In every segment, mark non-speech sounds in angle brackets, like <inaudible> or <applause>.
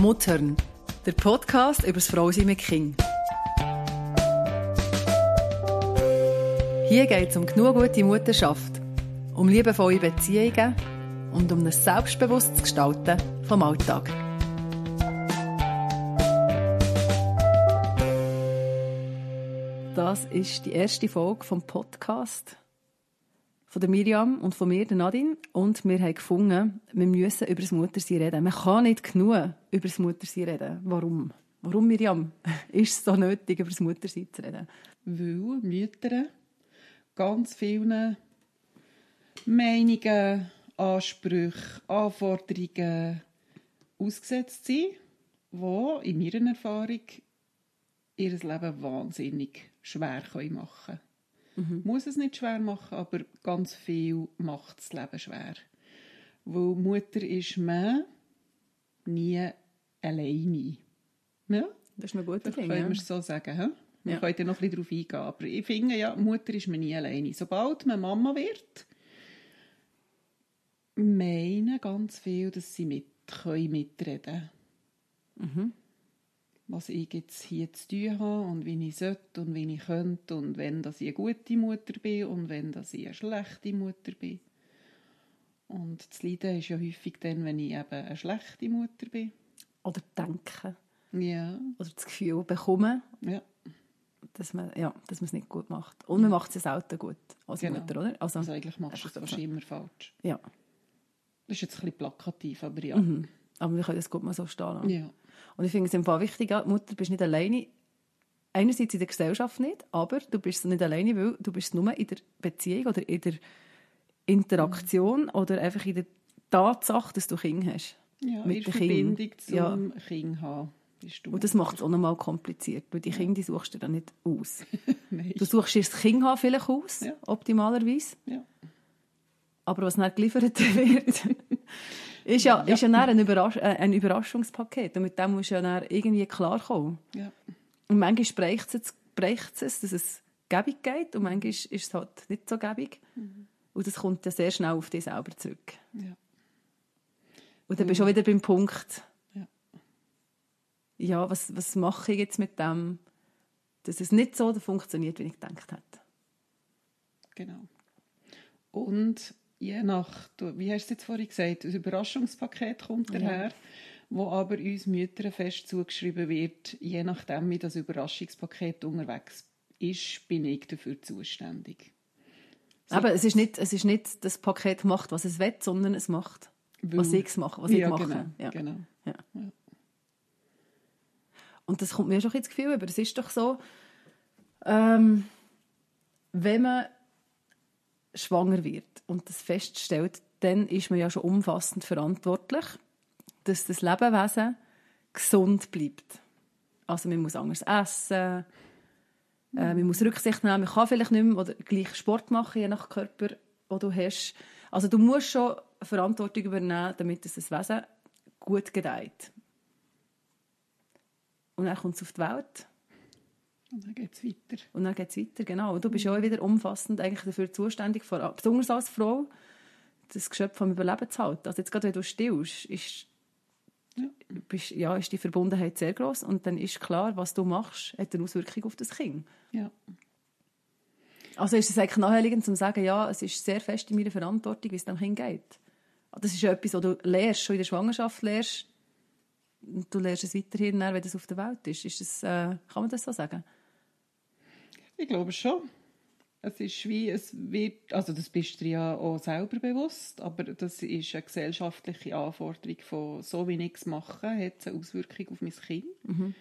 Muttern, der Podcast über das Frausein mit Kind. Hier geht es um genug gute Mutterschaft, um liebevolle Beziehungen und um ein selbstbewusstes Gestalten vom Alltag. Das ist die erste Folge vom Podcast von der Miriam und von mir, der Nadine. Und wir haben gefunden, wir müssen über das Muttersein reden. Man kann nicht genug über das Muttersein reden. Warum? Warum, Miriam, <laughs> ist es so nötig, über das Muttersein zu reden? Weil Mütter ganz vielen Meinungen, Ansprüche, Anforderungen ausgesetzt sind, die in meiner Erfahrung ihr Leben wahnsinnig schwer machen können. Mhm. Muss es nicht schwer machen, aber ganz viel macht das Leben schwer. Weil Mutter ist man nie alleine. Ja? Das ist eine gute Ding. Können wir es so sagen. He? Wir ja. können ja noch ein bisschen darauf eingehen. Aber ich finde, ja, Mutter ist man nie alleine. Sobald man Mama wird, meinen ganz viel, dass sie mit, können mitreden können. Mhm was ich jetzt hier zu tun habe und wie ich sollte und wie ich könnte und wenn dass ich eine gute Mutter bin und wenn dass ich eine schlechte Mutter bin. Und das Leiden ist ja häufig dann, wenn ich eben eine schlechte Mutter bin. Oder denken. Ja. Oder das Gefühl bekommen. Ja. Dass man, ja, dass man es nicht gut macht. Und man macht es selten gut als genau. Mutter, oder? Also, also eigentlich machst du es fast immer falsch. Ja. Das ist jetzt ein bisschen plakativ, aber ja. Mhm. Aber wir können das gut mal so stehen lassen. Ja. Und ich finde es im Fall wichtig, ja, Mutter bist nicht alleine. Einerseits in der Gesellschaft nicht, aber du bist nicht alleine, weil du bist nur in der Beziehung oder in der Interaktion mhm. oder einfach in der Tatsache, dass du Kinder hast. Ja, mit in Verbindung kind. zum ja. Kind haben. Und das macht es auch nochmal kompliziert, weil die ja. Kinder die suchst du dann nicht aus. <laughs> du suchst dir das Kind haben vielleicht aus, ja. optimalerweise. Ja. Aber was nicht geliefert <laughs> wird, ist ja, ja. Ist ja ein, Überrasch äh, ein Überraschungspaket und mit dem musst du ja dann irgendwie klarkommen. Ja. Und manchmal bricht es, bricht es, dass es gäbig geht und manchmal ist es halt nicht so gäbig. Mhm. Und das kommt dann sehr schnell auf dich selber zurück. Ja. Und dann bist du auch wieder beim Punkt, ja, ja was, was mache ich jetzt mit dem, dass es nicht so funktioniert, wie ich gedacht hätte. Genau. Und je nach, wie hast du jetzt vorhin gesagt, ein Überraschungspaket kommt daher, ja. wo aber uns Müttern fest zugeschrieben wird, je nachdem, wie das Überraschungspaket unterwegs ist, bin ich dafür zuständig. So. Aber es ist, nicht, es ist nicht, das Paket macht, was es will, sondern es macht, Weil, was ich mache. Was ja, ich mache. Genau, ja. genau. Ja. Und das kommt mir schon ins Gefühl, aber es ist doch so, ähm, wenn man schwanger wird und das feststellt, dann ist man ja schon umfassend verantwortlich, dass das Lebewesen gesund bleibt. Also man muss anders essen, mhm. äh, man muss Rücksicht nehmen, man kann vielleicht nicht mehr oder gleich Sport machen, je nach Körper, den du hast. Also du musst schon Verantwortung übernehmen, damit das Wesen gut gedeiht. Und dann kommt es auf die Welt und dann geht es weiter. Und dann geht es weiter, genau. Und du bist ja auch wieder umfassend eigentlich dafür zuständig, vor, besonders als Frau, das Geschöpf vom Überleben zu halten. Also jetzt gerade, wenn du stillst, ist, ja. Bist, ja, ist die Verbundenheit sehr groß und dann ist klar, was du machst, hat eine Auswirkung auf das Kind. Ja. Also ist es eigentlich naheliegend zu sagen, ja, es ist sehr fest in meiner Verantwortung, wie es dem Kind geht. Das ist ja etwas, was du lernst, schon in der Schwangerschaft lernst. Und du lernst es weiterhin, wenn es auf der Welt ist. ist das, äh, kann man das so sagen? Ich glaube schon. Es ist wie, es wird, also das bist du ja auch selber bewusst, aber das ist eine gesellschaftliche Anforderung von, so wie ich es mache, hat es eine Auswirkung auf mein Kind. Mhm.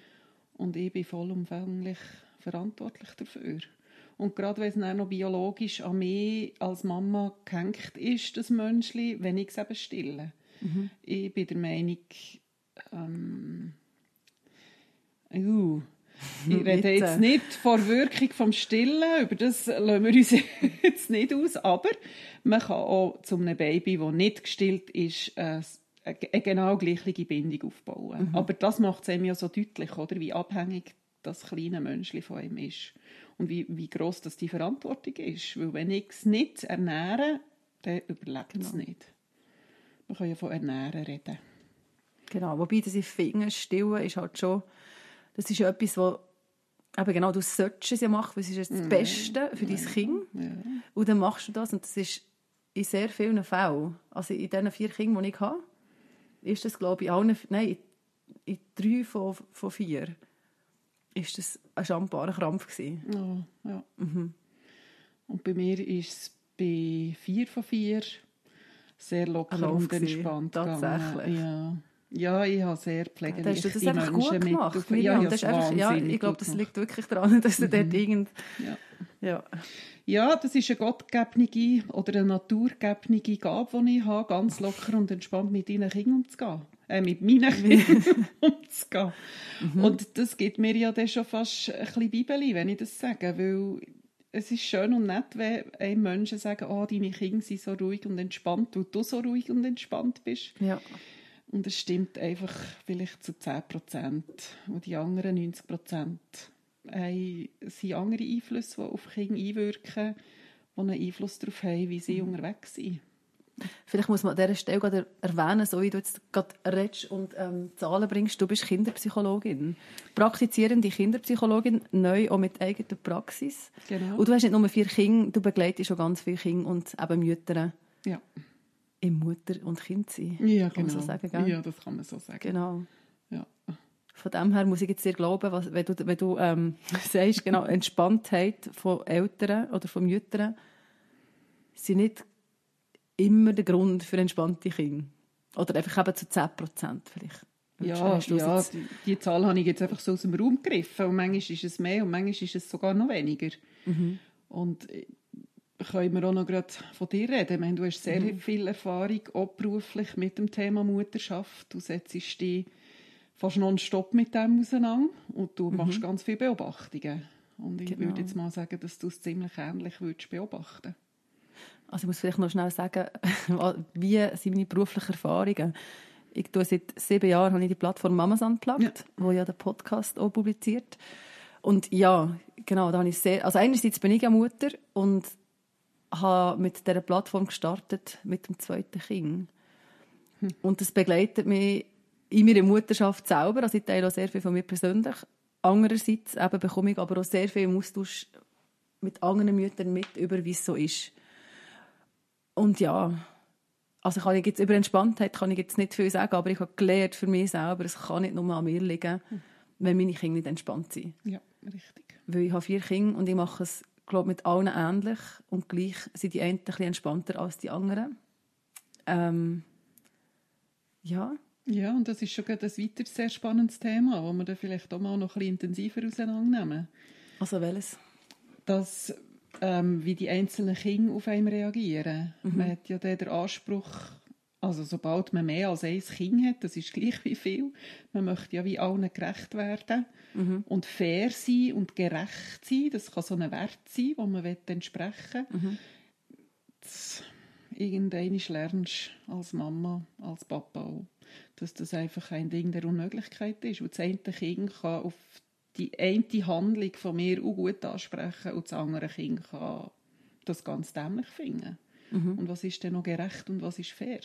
Und ich bin vollumfänglich verantwortlich dafür. Und gerade wenn es dann noch biologisch an mich als Mama gehängt ist, das Menschli, wenn ich es eben stille. Mhm. Ich bin der Meinung, ähm, uh, ich <laughs> rede jetzt nicht vor Wirkung vom Stillen, über das lassen wir uns <laughs> jetzt nicht aus, aber man kann auch zu einem Baby, das nicht gestillt ist, äh, eine genau gleiche Bindung aufbauen. Mhm. Aber das macht es einem ja so deutlich, oder? wie abhängig das kleine Menschli von ihm ist. Und wie, wie gross das die Verantwortung ist. Weil wenn ich es nicht ernähre, dann überlebt es genau. nicht. Man kann ja von ernähren reden. Genau, wobei das finde, Stillen ist halt schon, das ist ja etwas, wo aber genau, du solltest es ja machen, weil es ist das Beste für dein Kind. Ja. Und dann machst du das und das ist in sehr vielen Fällen, also in diesen vier Kindern, die ich habe, ist das, glaube ich, allen, nein, in drei von, von vier ist das ein schambarer Krampf gewesen. Oh, ja. Mhm. Und bei mir ist es bei vier von vier sehr locker und entspannt Tatsächlich. Ja. Ja, ich habe sehr pflegeliche Hast du das einfach gut mit gemacht, auf, ja, ja, das einfach, ja, ich glaube, das liegt wirklich daran, dass du mhm. dort irgend... Ja. Ja. ja, das ist eine gottgebende oder eine naturgebende Gabe, die ich habe, ganz locker und entspannt mit deinen Kindern umzugehen. Äh, mit meinen Kindern <laughs> umzugehen. Mhm. Und das gibt mir ja dann schon fast ein bisschen Bibeli, wenn ich das sage, weil es ist schön und nett, wenn einem Menschen sagen, oh, deine Kinder sind so ruhig und entspannt, weil du so ruhig und entspannt bist. Ja. Und es stimmt einfach vielleicht zu 10 Prozent. Und die anderen 90 Prozent sind andere Einflüsse, die auf Kinder einwirken, die einen Einfluss darauf haben, wie sie mhm. unterwegs sind. Vielleicht muss man an dieser Stelle gerade erwähnen, so wie du jetzt gerade redest und ähm, Zahlen bringst, du bist Kinderpsychologin. Praktizierende Kinderpsychologin, neu auch mit eigener Praxis. Genau. Und du hast nicht nur vier Kinder, du begleitest schon ganz viele Kinder und eben Mütter. Ja. Im Mutter- und Kind sein. Ja, genau. So sagen, gell? ja, das kann man so sagen. Genau. Ja. Von dem her muss ich jetzt dir glauben, was, wenn du, wenn du ähm, <laughs> sagst, genau, Entspanntheit von Eltern oder von Müttern sind nicht immer der Grund für entspannte Kinder. Oder einfach eben zu 10 Prozent vielleicht. Ja, ja die, die, Zahl habe ich jetzt einfach so aus dem Raum gegriffen. Und manchmal ist es mehr und manchmal ist es sogar noch weniger. Mhm. Und können wir auch noch gerade von dir reden. Meine, du hast sehr mhm. viel Erfahrung, auch beruflich, mit dem Thema Mutterschaft. Du setzt dich fast nonstop mit dem auseinander und du mhm. machst ganz viele Beobachtungen. Und ich genau. würde jetzt mal sagen, dass du es ziemlich ähnlich würdest beobachten also ich muss vielleicht noch schnell sagen, <laughs> wie sind meine beruflichen Erfahrungen? Ich tue seit sieben Jahren habe ich die Plattform Mamas Unplugged, ja. wo ja der Podcast auch publiziert. Und ja, genau, da habe ich sehr, also einerseits bin ich ja Mutter und habe mit dieser Plattform gestartet mit dem zweiten Kind. Hm. Und das begleitet mich in meiner Mutterschaft selber, also ich teile auch sehr viel von mir persönlich. Andererseits eben bekomme ich aber auch sehr viel im Austausch mit anderen Müttern mit, über wie es so ist. Und ja, also kann ich jetzt über Entspanntheit kann ich jetzt nicht viel sagen, aber ich habe gelernt für mich selber, es kann nicht nur an mir liegen, wenn meine Kinder nicht entspannt sind. Ja, richtig. Weil ich habe vier Kinder und ich mache es glaube mit allen ähnlich und gleich sind die einen ein bisschen entspannter als die anderen. Ähm, ja. Ja, und das ist schon ein weiteres sehr spannendes Thema, das wir dann vielleicht auch mal noch ein bisschen intensiver auseinandernehmen. Also welches? Das ähm, wie die einzelnen Kinder auf einen reagieren. Mhm. Man hat ja den Anspruch, also sobald man mehr als ein Kind hat, das ist gleich wie viel, man möchte ja wie allen gerecht werden mhm. und fair sein und gerecht sein, das kann so ein Wert sein, wo man entsprechen will. Mhm. Das, irgendwann lernst du als Mama, als Papa auch, dass das einfach ein Ding der Unmöglichkeit ist. Und das eine Kind kann auf die eine Handlung von mir auch gut ansprechen und das andere Kind kann das ganz dämlich finden. Mhm. Und was ist denn noch gerecht und was ist fair?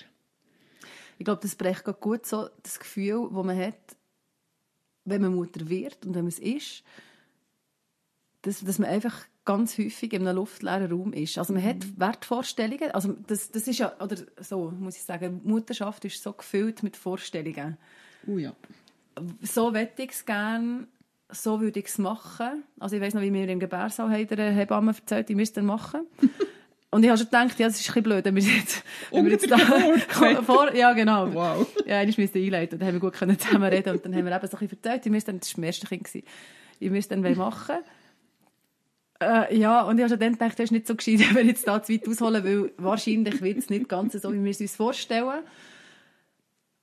Ich glaube, das bricht gut so das Gefühl, das man hat, wenn man Mutter wird und wenn man es ist, dass, dass man einfach ganz häufig in einem luftleeren Raum ist. Also man mhm. hat Wertvorstellungen, also das, das ist ja, oder so muss ich sagen, Mutterschaft ist so gefüllt mit Vorstellungen. Oh ja. So wette ich es gerne, so würde ich es machen. Also ich weiß noch, wie mir im Gebärsaal haben der Hebamme erzählt, ich müsste es machen. <laughs> Und ich habe schon gedacht, ja, das ist ein bisschen blöd, wenn wir jetzt, wenn wir jetzt da <laughs> vor, ja, genau. Wow. Ja, ich müsste einleiten. Dann haben wir gut können zusammen reden und dann haben wir eben so ein bisschen erzählt, ich müsste dann, das war mein erstes Kind, ich müsste dann machen. Äh, ja, und ich habe schon dann gedacht, das ist nicht so gescheit, <laughs> wenn wir jetzt da zu weit ausholen, weil wahrscheinlich wird es nicht ganz so, wie wir es uns vorstellen.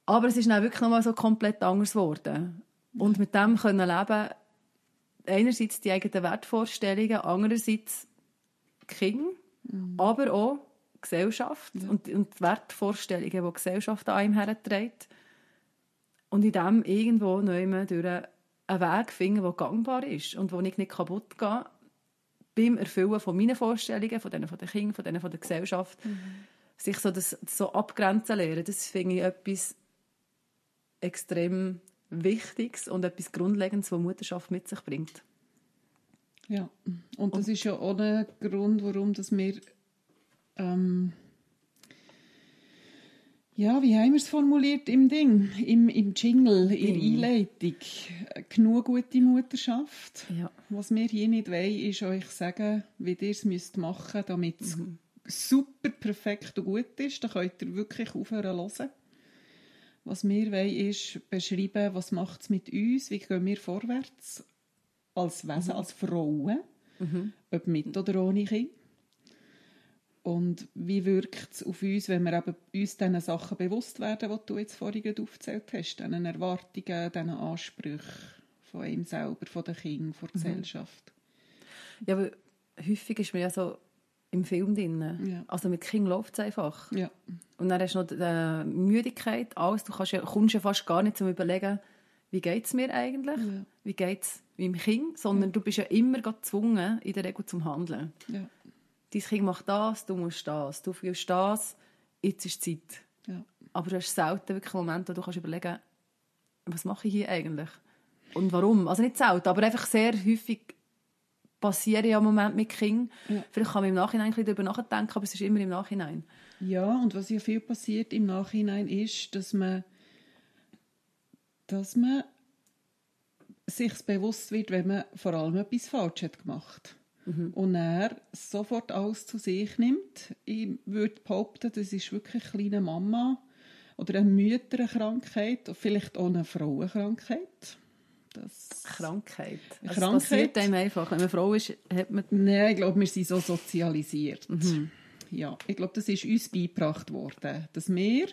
Aber es ist dann wirklich nochmal so komplett anders geworden. Und mit dem können leben, einerseits die eigenen Wertvorstellungen, andererseits Kinder, mhm. aber auch Gesellschaft ja. und, und die Wertvorstellungen, die Gesellschaft an einem herträgt. Und in dem irgendwo neu durch einen Weg finden, der gangbar ist und wo ich nicht kaputt gehe beim Erfüllen von meinen Vorstellungen, von denen von den Kindern, von denen von der Gesellschaft. Mhm. Sich so, das, so abgrenzen lernen, das finde ich etwas extrem Wichtiges und etwas Grundlegendes, was Mutterschaft mit sich bringt. Ja, und das und, ist ja auch ein Grund, warum dass wir ähm, ja, wie haben wir es formuliert im Ding, im, im Jingle, in der Einleitung? Genug gute Mutterschaft. Ja. Was wir hier nicht wollen, ist euch sagen, wie ihr es müsst machen müsst, damit es mhm. super, perfekt und gut ist. Da könnt ihr wirklich aufhören hören. Was wir wollen, ist beschreiben, was macht es mit uns, wie gehen wir vorwärts als Wesen, mhm. als Frauen, mhm. ob mit oder ohne Kind. Und wie wirkt es auf uns, wenn wir eben uns diesen Sachen bewusst werden, die du jetzt vorhin aufgezählt hast, diesen Erwartungen, diesen Ansprüchen von ihm selber, von den Kindern, von der mhm. Gesellschaft? Ja, aber häufig ist man ja so im Film drin. Ja. Also mit Kind läuft es einfach. Ja. Und dann hast du noch die Müdigkeit, alles. Du kannst ja, kommst ja fast gar nicht zum Überlegen, wie geht es mir eigentlich? Ja. Wie geht es meinem Kind? Sondern du bist ja immer gezwungen, in der Regel zum Handeln. Ja dein Kind macht das, du musst das, du fühlst das, jetzt ist Zeit. Ja. Aber du hast selten wirklich einen Moment, wo du kannst überlegen was mache ich hier eigentlich? Und warum? Also nicht selten, aber einfach sehr häufig passieren ja Momente mit Kindern. Ja. Vielleicht kann man im Nachhinein ein bisschen darüber nachdenken, aber es ist immer im Nachhinein. Ja, und was ja viel passiert im Nachhinein ist, dass man, dass man sich bewusst wird, wenn man vor allem etwas falsch hat gemacht mhm. und er sofort alles zu sich nimmt. Ich würde behaupten, das ist wirklich eine kleine Mama oder eine Mütterkrankheit, vielleicht auch eine Frauenkrankheit. Das Krankheit. Also Krankheit. Das passiert einem einfach. Wenn man Frau ist, hat man... Nein, ich glaube, wir sind so sozialisiert. Mhm. Ja, ich glaube, das ist uns beigebracht worden, dass wir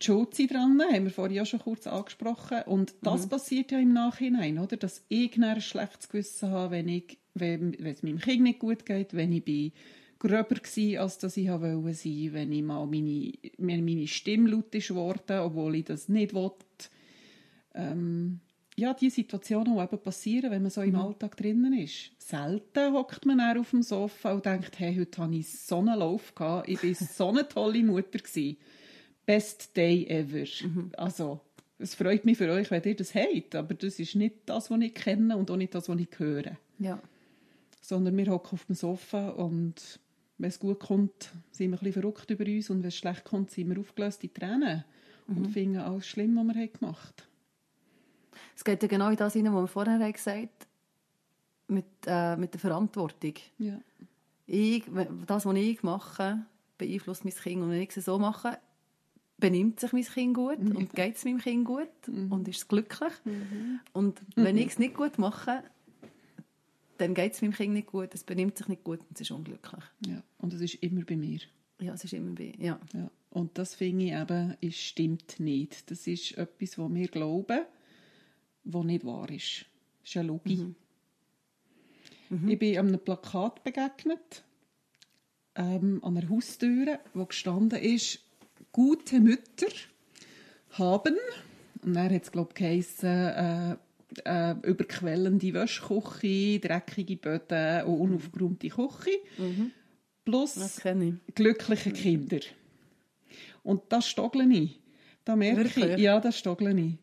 die Schuld sind dran, haben wir vorhin ja schon kurz angesprochen. Und das mhm. passiert ja im Nachhinein, oder? Dass ich ein schlechtes Gewissen habe, wenn ich wenn, wenn es meinem Kind nicht gut geht, wenn ich bin gröber war, als dass ich wollte sein, wenn ich mal meine, mir meine Stimme laut ist obwohl ich das nicht wollte. Ähm, ja, die Situationen, die eben passieren, wenn man so im mhm. Alltag drinnen ist. Selten hockt man dann auf dem Sofa und denkt, hey, heute hatte ich so einen Lauf, gehabt. ich war so eine tolle Mutter. Gewesen. Best day ever. Mhm. Also, es freut mich für euch, wenn ihr das habt, aber das ist nicht das, was ich kenne und auch nicht das, was ich höre. Ja sondern wir hocken auf dem Sofa und wenn es gut kommt, sind wir ein bisschen verrückt über uns und wenn es schlecht kommt, sind wir aufgelöst in Tränen mhm. und finden alles schlimm, was wir gemacht haben. Es geht ja genau in das hinein, was wir vorher gesagt haben, mit, äh, mit der Verantwortung. Ja. Ich, das, was ich mache, beeinflusst mein Kind. Und wenn ich es so mache, benimmt sich mein Kind gut ja. und geht es meinem Kind gut mhm. und ist es glücklich. Mhm. Und wenn mhm. ich es nicht gut mache, dann geht es meinem Kind nicht gut, es benimmt sich nicht gut und es ist unglücklich. Ja, und es ist immer bei mir. Ja, es ist immer bei ja. ja. Und das finde ich eben, es stimmt nicht. Das ist etwas, was wir glauben, was nicht wahr ist. Das ist eine Logik. Mhm. Mhm. Ich bin einem Plakat begegnet, ähm, an einer Haustür, wo gestanden ist, gute Mütter haben, und er hat es, glaube ich, geheissen, äh, äh, überquellende Wäschküche, dreckige Böden und unaufgeräumte Küche. Mhm. Plus glückliche Kinder. Und das stoggle ich. Da merke Wirklich? ich, ja, das stoggle ich.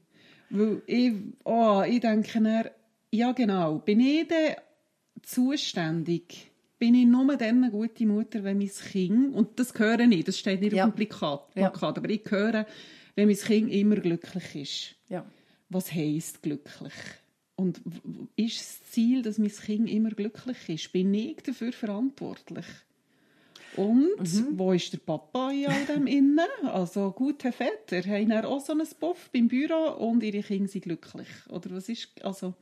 Weil ich, oh, ich denke dann, ja genau, bin ich denn zuständig? Bin ich nur dann eine gute Mutter, wenn mein Kind, und das höre ich, das steht nicht ja. auf dem Plakat, Plakat ja. aber ich höre, wenn mein Kind immer glücklich ist. Ja was heisst glücklich? Und ist das Ziel, dass mein Kind immer glücklich ist? Bin ich dafür verantwortlich? Und mhm. wo ist der Papa in all dem <laughs> innen? Also gute Väter haben auch so einen Buff beim Büro und ihre Kinder sind glücklich. Oder was ist, also...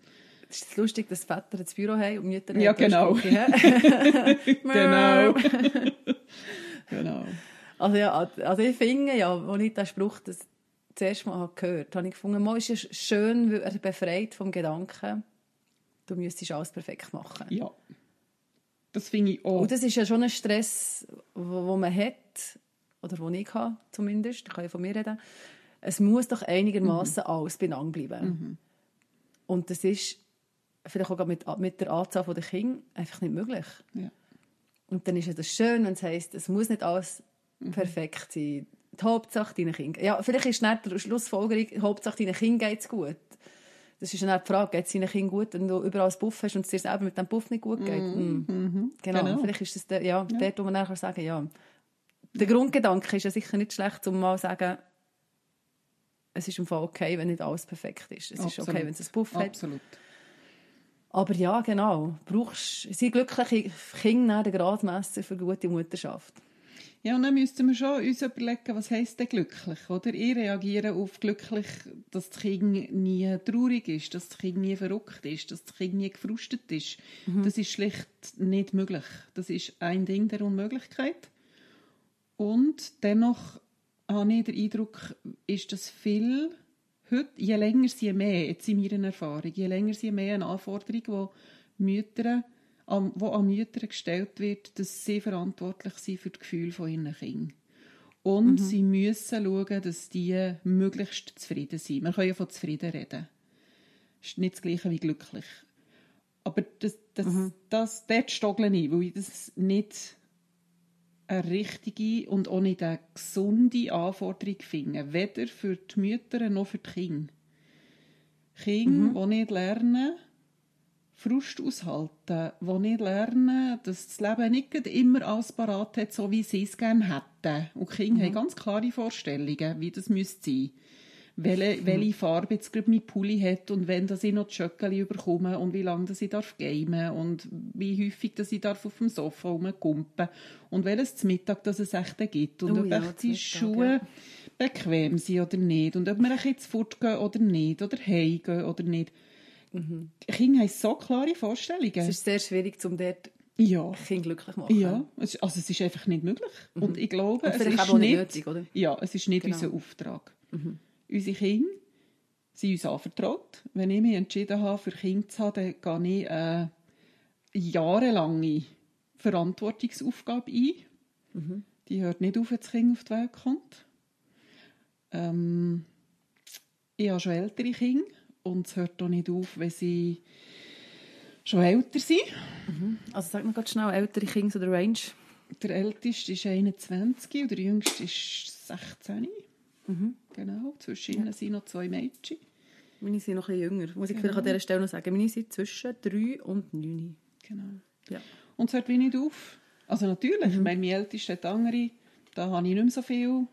Es ist lustig, dass Väter das Büro haben und Mütter Ja, genau. <laughs> genau. <laughs> genau. Also ja, also ich finde ja, wo ich den Spruch, dass zuerst mal gehört habe, habe ich gefunden, mal ist es schön, weil er befreit vom Gedanken, du müsstest alles perfekt machen. Ja. Das finde ich auch. Und das ist ja schon ein Stress, wo, man hat, oder den ich habe zumindest, ich kann ja von mir reden, es muss doch einigermaßen mhm. alles benannt bleiben. Mhm. Und das ist vielleicht auch mit, mit der Anzahl der Kinder einfach nicht möglich. Ja. Und dann ist es schön, wenn es heisst, es muss nicht alles mhm. perfekt sein Die Hauptsache deinen Kindern. Ja, vielleicht ist nicht die Schlussfolgerung, Hauptsache deinen Kindern geht es gut. Das ist dann die Frage, geht es deinen Kindern gut, wenn du überall einen Buff hast und es dir selber mit dem Buff nicht gut geht? Mm. Mm. Genau. genau. vielleicht ist das der, ja, ja. dort, wo man dann sagen kann, ja. Der Grundgedanke ist ja sicher nicht schlecht, um mal zu sagen, es ist im Fall okay, wenn nicht alles perfekt ist. Es Absolut. ist okay, wenn es einen Buff hat. Absolut. Aber ja, genau. Brauchst, sind glückliche Kinder der Gradmesser für gute Mutterschaft. Ja, und dann müssten wir schon uns überlegen, was heisst denn glücklich, oder? Ich reagiere auf glücklich, dass das Kind nie traurig ist, dass das Kind nie verrückt ist, dass das Kind nie gefrustet ist. Mhm. Das ist schlicht nicht möglich. Das ist ein Ding der Unmöglichkeit. Und dennoch habe ich den Eindruck, ist das viel heute, je länger sie mehr, jetzt in meiner Erfahrung, je länger sie mehr eine Anforderung, die Mütter, an, wo an Mütter gestellt wird, dass sie verantwortlich sind für das Gefühl von ihren Kindern. Und mhm. sie müssen schauen, dass die möglichst zufrieden sind. Wir können ja von zufrieden reden. Das ist nicht das Gleiche wie glücklich. Aber das, das, mhm. das, dort stoggle ich, weil ich das nicht eine richtige und auch nicht eine gesunde Anforderung finden. Weder für die Mütter noch für die Kinder. Kinder, mhm. die nicht lernen, Frust aushalten, die nicht lernen, dass das Leben nicht immer alles parat hat, so wie sie es gerne hätten. Und Kinder mhm. haben ganz klare Vorstellungen, wie das müsste sein welche, hm. welche Farbe jetzt gerade mein Pulli hat und wenn dass ich noch die Schöckeli überkomme und wie lange dass ich darf gamen und wie häufig dass ich darf auf dem Sofa rumkumpen und welches zum Mittag dass es echt gibt und oh, ob ja, die Schuhe ja. bequem sind oder nicht und ob wir jetzt fortgehen oder nicht oder heimgehen oder nicht. Mhm. Kinder haben so klare Vorstellungen. Es ist sehr schwierig, um dort ja. Kinder glücklich machen. Ja, also es ist einfach nicht möglich. Mhm. Und ich glaube, und es ist nicht, nicht nötig, oder? Ja, es ist nicht genau. unser Auftrag. Mhm unsere Kinder sind uns anvertraut. Wenn ich mich entschieden habe, für Kinder zu haben, dann gehe ich eine jahrelange Verantwortungsaufgabe ein. Mhm. Die hört nicht auf, wenn das Kind auf die Welt kommt. Ähm, ich habe schon ältere Kinder und es hört auch nicht auf, wenn sie schon älter sind. Mhm. Also sag mir ganz schnell, ältere Kinder so der Range? Der älteste ist 21 und der jüngste ist 16. Mhm. Genau, zwischen ihnen sind noch zwei Mädchen. Meine sind noch ein bisschen jünger. Muss ich genau. vielleicht an dieser Stelle noch sagen. Meine sind zwischen drei und neun. Genau. Ja. Und es hört wie nicht auf. Also natürlich, mhm. meine, mein älteste hat andere, da habe ich nicht mehr so viel,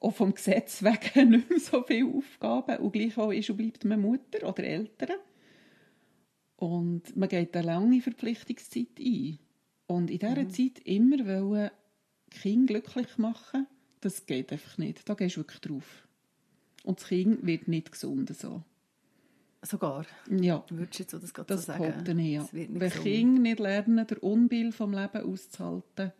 auch vom Gesetz wegen <laughs> nicht mehr so viele Aufgaben. Und gleichwohl ist und bleibt man Mutter oder Eltern. Und man geht eine lange Verpflichtungszeit ein. Und in dieser mhm. Zeit immer wollen Kinder glücklich machen das geht einfach nicht. Da gehst du wirklich drauf. Und das Kind wird nicht gesund so. Sogar? Ja. Würdest du jetzt das gerade das so sagen? Das ich, ja. Wenn Kinder nicht lernen, der Unbill vom Leben auszuhalten,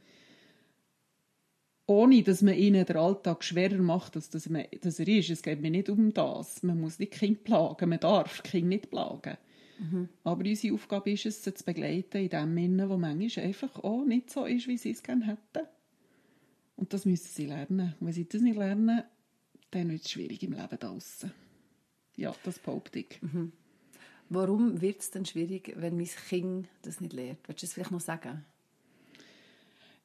ohne dass man ihnen den Alltag schwerer macht, als dass, man, dass er ist. Es geht mir nicht um das. Man muss nicht Kind plagen. Man darf Kind nicht plagen. Mhm. Aber unsere Aufgabe ist es, sie zu begleiten in dem Sinne, wo manchmal einfach auch nicht so ist, wie sie es gerne hätten. Und das müssen sie lernen. Und wenn sie das nicht lernen, dann wird es schwierig im Leben draussen. Ja, das behaupte ich. Mhm. Warum wird es denn schwierig, wenn mein Kind das nicht lernt? Willst du das vielleicht noch sagen?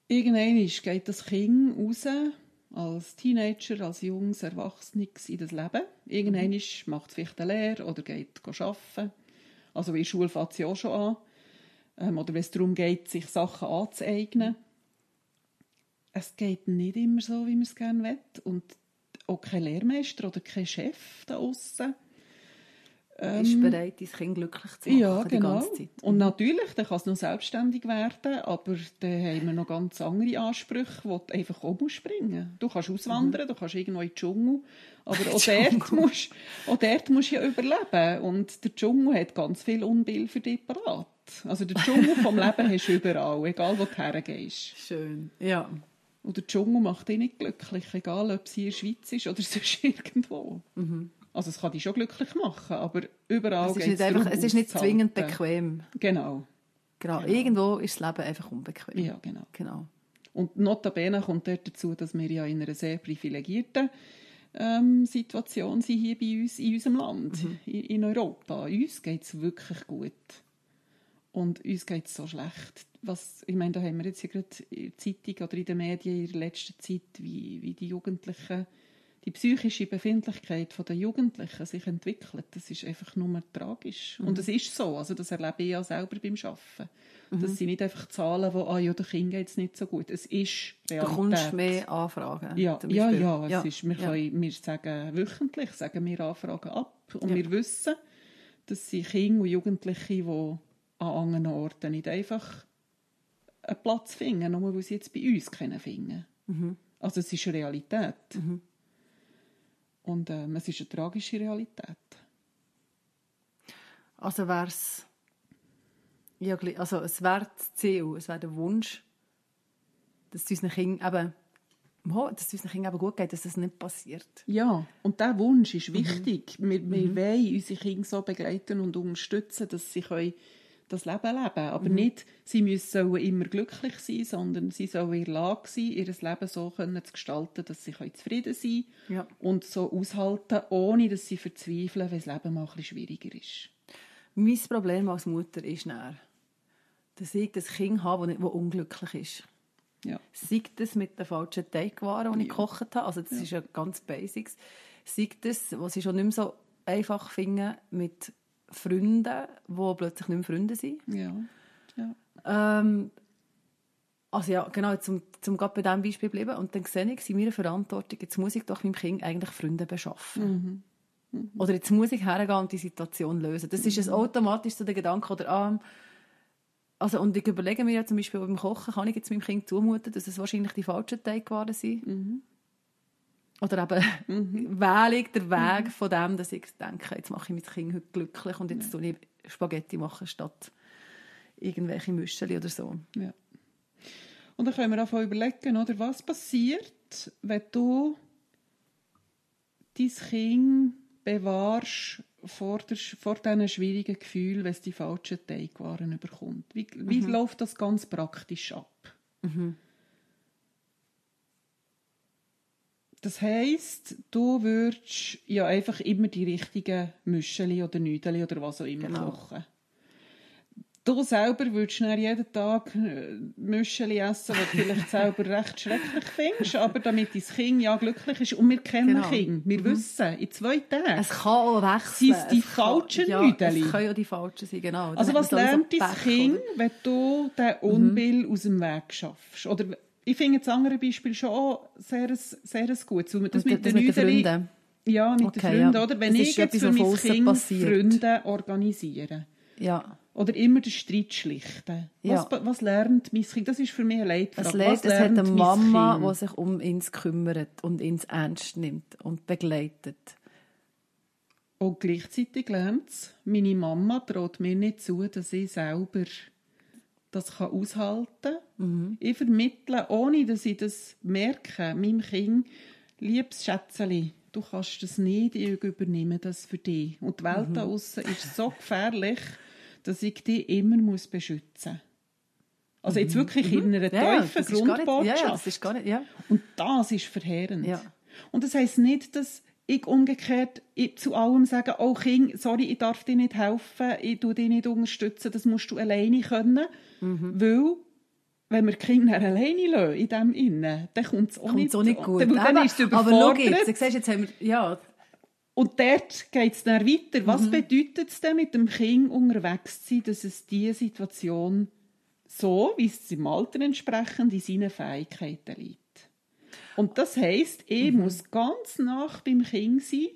Irgendwann geht das Kind raus, als Teenager, als junges Erwachsenes in das Leben. Irgendwann mhm. macht es vielleicht eine Lehre oder geht arbeiten. Also in der Schule fängt ja auch schon an. Ähm, oder wenn es darum geht, sich Sachen anzueignen es geht nicht immer so, wie man es gerne will. Und auch kein Lehrmeister oder kein Chef da außen ähm, ist bereit, dein Kind glücklich zu machen ja, genau. die ganze Zeit. Und natürlich, dann kann es noch selbstständig werden, aber dann haben wir noch ganz andere Ansprüche, wo du einfach auch springen musst. Du kannst auswandern, mhm. du kannst irgendwo in den Dschungel, aber <laughs> auch dort, musst, auch dort musst du ja überleben. Und der Dschungel hat ganz viel Unbill für dich parat. Also der Dschungel vom Leben <laughs> hast du überall, egal wo du hergehst. Schön, ja. Und der Dschungel macht dich nicht glücklich, egal ob sie in der Schweiz ist oder <laughs> sonst irgendwo. Mhm. Also es kann dich schon glücklich machen, aber überall geht es einfach, Es ist nicht zwingend bequem. Genau. genau. Genau. Irgendwo ist das Leben einfach unbequem. Ja, genau. genau. Und notabene kommt dort dazu, dass wir ja in einer sehr privilegierten ähm, Situation sind hier bei uns in unserem Land, mhm. in, in Europa. Uns geht es wirklich gut. Und uns geht es so schlecht. Was, ich meine, da haben wir jetzt hier gerade in der Zeitung oder in den Medien in der letzten Zeit, wie, wie die Jugendlichen, die psychische Befindlichkeit der Jugendlichen sich entwickelt. Das ist einfach nur tragisch. Mhm. Und es ist so. Also das erlebe ich ja selber beim Arbeiten. Mhm. Das sind nicht einfach Zahlen, wo, ah ja, der Kind geht es nicht so gut. Es ist Realität. Du kommst mehr Anfragen. Ja, ja, ja. Es ja. Ist, wir, ja. Können, wir sagen wöchentlich, sagen wir Anfragen ab. Und ja. wir wissen, dass sie Kinder und Jugendliche, die an anderen Orten nicht einfach einen Platz finden, nur weil sie jetzt bei uns keinen finden. Mhm. Also es ist eine Realität. Mhm. Und ähm, es ist eine tragische Realität. Also wäre es ja, also es wäre das Ziel, es wäre der Wunsch, dass es unseren Kindern eben dass es unseren Kindern gut geht, dass das nicht passiert. Ja, und dieser Wunsch ist mhm. wichtig. Mhm. Wir, wir mhm. wollen unsere Kinder so begleiten und unterstützen, dass sie das Leben leben. Aber mhm. nicht, sie müssen immer glücklich sein, sondern sie sollen in der Lage sein, ihr Leben so können zu gestalten, dass sie zufrieden sein können ja. und so aushalten, ohne dass sie verzweifeln, wenn das Leben mal ein bisschen schwieriger ist. Mein Problem als Mutter ist näher dass ich das Kind habe, das unglücklich ist. Ja. Sei das mit den falschen Teigwaren, die ich ja. gekocht habe, also das ja. ist ja ganz Basics. Sei das, was ich schon nicht mehr so einfach finde, mit Freunden, die plötzlich nicht mehr Freunde sind. Ja. ja. Ähm, also ja, genau, zum, zum gerade bei diesem Beispiel bleiben. Und dann sehe ich in meiner Verantwortung, jetzt muss ich doch meinem Kind eigentlich Freunde beschaffen. Mhm. Mhm. Oder jetzt muss ich hergehen und die Situation lösen. Das mhm. ist es automatisch so der Gedanke, oder ah, also, und ich überlege mir ja zum Beispiel beim Kochen, kann ich jetzt meinem Kind zumuten, dass es wahrscheinlich die falschen Teig geworden sind? Oder eben mhm. wähle ich den Weg mhm. von dem, dass ich denke, jetzt mache ich mein Kind heute glücklich und jetzt ja. ich Spaghetti machen statt irgendwelche Müscheli oder so. Ja. Und dann können wir auch überlegen, oder, was passiert, wenn du dein Kind bewahrst vor, der, vor diesen schwierigen Gefühlen, wenn es die falschen Teigwaren überkommt? Wie, wie mhm. läuft das ganz praktisch ab? Mhm. Das heisst, du würdest ja einfach immer die richtigen Müscheli oder Nüdeli oder was auch immer genau. kochen. Du selber würdest dann jeden Tag äh, Müscheli essen, die du vielleicht <laughs> selber recht schrecklich findest, aber damit dein Kind ja glücklich ist. Und wir kennen genau. Kinder. Wir mhm. wissen, in zwei Tagen es kann auch wechseln. sind es die es falschen kann, Nüdeli. Ja, es können ja die falschen sein, genau. Also was lernt dein Kind, wenn du den mhm. Unbill mhm. aus dem Weg schaffst? Oder ich finde das andere Beispiel schon sehr, sehr gut. So, das, mit, den Nüdeli, Ja, mit okay, den Freunden. Ja. Oder? Wenn das ich jetzt für mein Kind passiert. Freunde organisiere. Ja oder immer den Streit schlichten. Ja. Was, was lernt mein Kind? Das ist für mich ein Leitfrage. Es, lernt, es hat eine Mama, die sich um ihn kümmert und ihn ernst nimmt und begleitet. Und gleichzeitig lernt es, meine Mama traut mir nicht zu, dass ich selber das aushalten kann. Mhm. Ich vermittle, ohne dass ich das merke, meinem Kind, liebes Schätzchen, du kannst das nicht, ich übernehme das für dich. Und die Welt mhm. da außen ist so gefährlich, dass ich die immer muss beschützen muss. Also jetzt mhm. wirklich mhm. in einer ja, tiefen Grundbotschaft. ja, das ist gar nicht, ja. Und das ist verheerend. Ja. Und das heisst nicht, dass ich umgekehrt zu allem sage, oh Kind, sorry, ich darf dir nicht helfen, ich tue dich nicht unterstützen, das musst du alleine können. Mhm. Weil, wenn wir die Kinder alleine lassen, in dem Innen, dann kommt es auch, nicht, auch nicht gut. Dann, dann ist es. Aber schau jetzt, siehst, jetzt haben wir, ja, und dort geht es dann weiter. Was mhm. bedeutet es denn, mit dem Kind unterwegs zu sein, dass es diese Situation so, wie es im Alter entsprechend, in seinen Fähigkeiten liegt? Und das heisst, ich mhm. muss ganz nach beim Kind sein,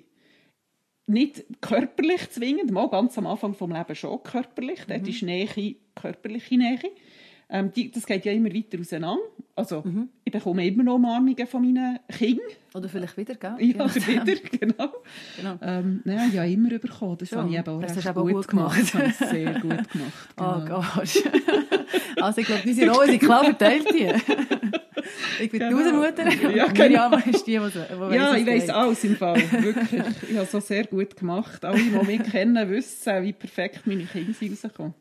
nicht körperlich zwingend, mal ganz am Anfang vom Lebens schon körperlich, mhm. dort ist Nähe, körperliche Nähe, ähm, die, das geht ja immer weiter auseinander. Also, mhm. ich bekomme immer noch Umarmungen von meinen Kindern. Oder vielleicht wieder, gell? Ja, oder wieder, <laughs> genau. genau. Ähm, nein, ja, immer bekommen. Das habe ich eben auch das recht gut, gut gemacht. gemacht. Das habe ich sehr gut gemacht. <laughs> Oh genau. Oh Gott. <laughs> also ich glaube, Rollen sind klar verteilt hier. Ich bin genau. die Mutter ja, genau. Miriam ist die, die, die Ja, ich weiss alles im Fall. <laughs> Wirklich. Ich habe es so sehr gut gemacht. Alle, die mich kennen, wissen, wie perfekt meine Kinder rauskommen.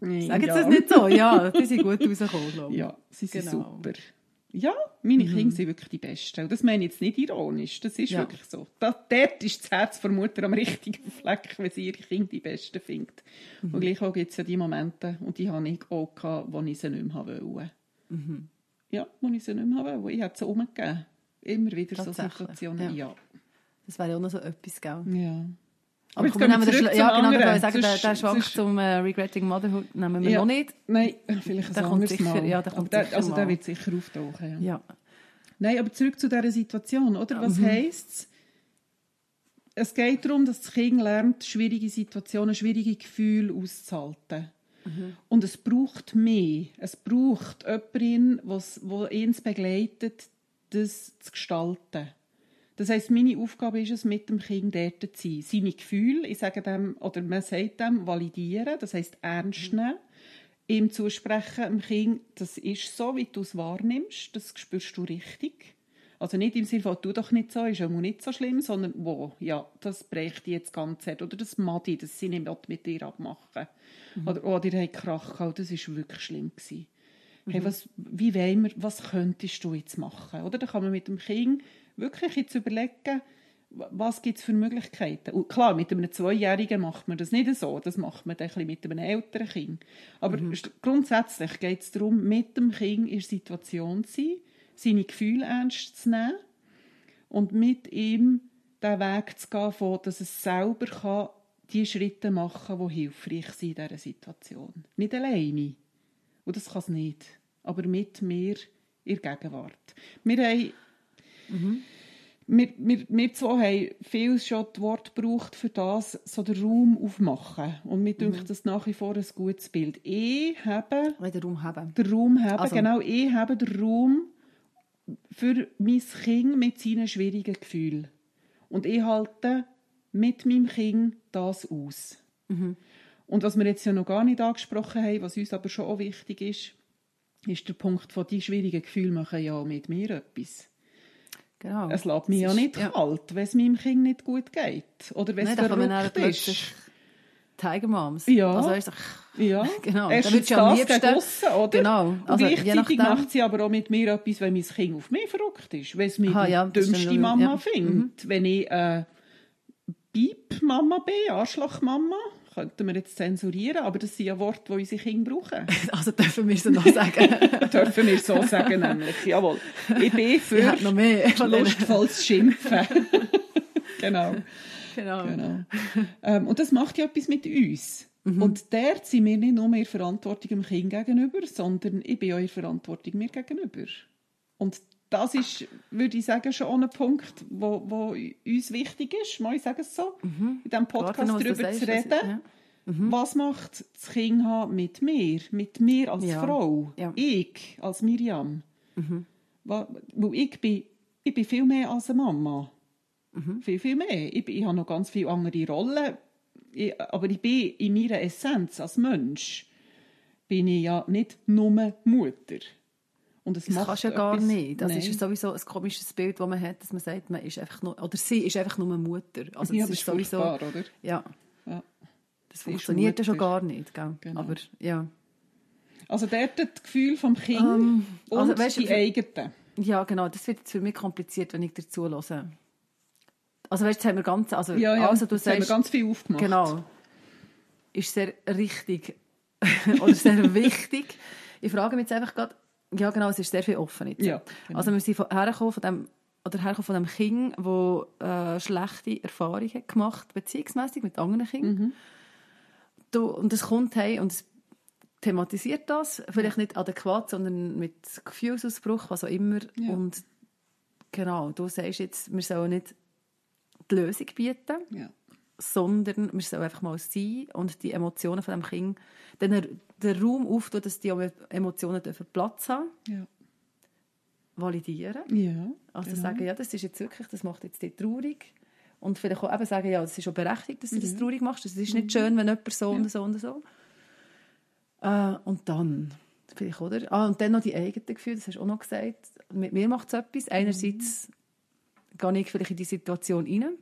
Sagen Sie ja. das nicht so? Ja, die sind gut rausgekommen, Ja, sie sind genau. super. Ja, meine mhm. Kinder sind wirklich die Besten. Und das meine ich jetzt nicht ironisch. Das ist ja. wirklich so. Das, dort ist das Herz der Mutter am richtigen <laughs> Fleck, wenn sie ihre Kinder die Besten findet. Mhm. Und gleichwohl gibt es ja die Momente, und die habe ich auch gehabt, wo ich sie nicht mehr wollte. Mhm. Ja, wo ich sie nicht mehr wollte. Ich habe sie umgegeben. Immer wieder so Situationen. Ja. ja. Das wäre ja auch noch so etwas, gell? Ja. Aber, Aber nehmen den ja, genau, da sagen, der, der Schwank zum äh, Regretting Motherhood nehmen wir ja. noch nicht. Nein, vielleicht ein anderes sicher, Mal. Ja, der kommt der, sicher also mal. der wird sicher auftauchen. Ja. ja. Nein, aber zurück zu dieser Situation, oder? Was mhm. heisst es? Es geht darum, dass das Kind lernt, schwierige Situationen, schwierige Gefühle auszuhalten. Mhm. Und es braucht mehr. Es braucht jemanden, der ihn begleitet, das zu gestalten. Das heisst, meine Aufgabe ist es, mit dem Kind dort zu sein. Seine Gefühle, ich sage dem, oder man sagt dem, validieren, das heisst ernst mhm. nehmen, ihm zusprechen, dem Kind, das ist so, wie du es wahrnimmst, das spürst du richtig. Also nicht im Sinne von, tu doch nicht so, ist ja nicht so schlimm, sondern, wo, ja, das bräuchte ich jetzt ganz hart. Oder das Madi, das sie nicht mit dir abmachen. Mhm. Oder, oh, dir hat Krach gehabt, das war wirklich schlimm. Gewesen. Mhm. Hey, was, wie wollen wir, was könntest du jetzt machen? Oder da kann man mit dem Kind wirklich jetzt überlegen, was gibt es für Möglichkeiten. Und klar, mit einem Zweijährigen macht man das nicht so, das macht man dann ein mit einem älteren Kind. Aber mhm. grundsätzlich geht es darum, mit dem Kind in der Situation zu sein, seine Gefühle ernst zu nehmen und mit ihm den Weg zu gehen, von, dass es selber kann, die Schritte machen die hilfreich sind in dieser Situation. Nicht alleine. Und das kann es nicht. Aber mit mir in der Gegenwart. Wir haben Mhm. Wir, wir, wir zwei haben viel schon das Wort gebraucht für das, so den Raum aufmachen. Und mir mhm. denkt das nach wie vor ein gutes Bild. Ich habe... Den Raum haben. Den Raum haben, also. genau. Ich habe den Raum für mein Kind mit seinen schwierigen Gefühlen. Und ich halte mit meinem Kind das aus. Mhm. Und was wir jetzt ja noch gar nicht angesprochen haben, was uns aber schon auch wichtig ist, ist der Punkt von die schwierigen Gefühle machen ja mit mir etwas. Genau. Es lässt mich ja nicht ja. kalt, wenn es meinem Kind nicht gut geht. Oder wenn es verrückt ist. Tiger Moms. Ja. Also ist doch, ja. <laughs> genau. Erstens da das liebsten, gegen aussen, oder? Genau. Also, gleichzeitig macht sie aber auch mit mir etwas, wenn mein Kind auf mich verrückt ist. Wenn es Aha, die ja, dümmste Mama ja. findet. Mhm. Wenn ich äh, Piep-Mama bin, Arschloch-Mama, könnten wir jetzt zensurieren, aber das sind ja Worte, die unsere Kinder brauchen. <laughs> Also dürfen wir es noch sagen? <laughs> dürfen wir so sagen, nämlich. Jawohl. Ich bin für ich noch mehr lustvolles Schimpfen. <laughs> genau. Genau. genau. Ähm, und das macht ja etwas mit uns. Mhm. Und dort sind wir nicht nur mehr Verantwortung dem Kind gegenüber, sondern ich bin auch in Verantwortung mir gegenüber. Und das ist, würde ich sagen, schon ein Punkt, wo, wo uns wichtig ist, mal ich sage es so, mhm. in diesem Podcast Klar, darüber zu reden. Ja. mhm. was macht das Kind mit mir, mit mir als ja. Frau, ja. ich als Miriam? Mhm. Weil ich bin, ich bin viel mehr als eine Mama. Mhm. Viel, viel mehr. Ich, ich habe noch ganz viele andere Rollen, ich, aber ich bin in meiner Essenz als Mensch bin ich ja nicht nur Mutter. Und es das macht kannst du ja gar nicht. Das Nein. ist sowieso ein komisches Bild, das man hat, dass man sagt, man ist einfach nur, oder sie ist einfach nur Mutter. Also ja, das, das ist sowieso, oder? Ja. ja. Das sie funktioniert ja schon gar nicht, gell? Genau. Aber, ja. Also dort das Gefühl vom Kind um, ähm, und also, weißt, die eigenen. Ja, genau. Das wird jetzt für mich kompliziert, wenn ich dazu höre. Also weißt, jetzt haben wir ganz, also, ja, ja. also du sagst, haben wir ganz viel aufgemacht. Genau. Ist sehr richtig <laughs> oder sehr wichtig. Ich frage mich jetzt einfach gerade, ja, genau, es ist sehr viel offen jetzt. Ja, genau. Also wir sind hergekommen von dem oder hergekommen von dem Kind, das äh, schlechte Erfahrungen gemacht beziehungsmässig mit anderen Kindern. Mhm. Du, und es kommt hey und es thematisiert das, vielleicht nicht adäquat, sondern mit Gefühlsausbruch, was auch immer. Ja. Und genau, du sagst jetzt, wir sollen nicht die Lösung bieten, ja. Sondern wir sollen einfach mal sein und die Emotionen von dem Kind dann den Raum auftun, dass die Emotionen Platz haben ja. Validieren. Ja, also genau. sagen, ja, das ist jetzt wirklich, das macht jetzt die traurig. Und vielleicht auch eben sagen, ja, das ist auch berechtigt, dass du ja. das traurig machst. Es ist nicht mhm. schön, wenn jemand so ja. und so und so. Äh, und dann, vielleicht, oder? Ah, und dann noch die eigenen Gefühle, das hast du auch noch gesagt. Mit mir macht es etwas. Einerseits mhm. gehe ich vielleicht in die Situation rein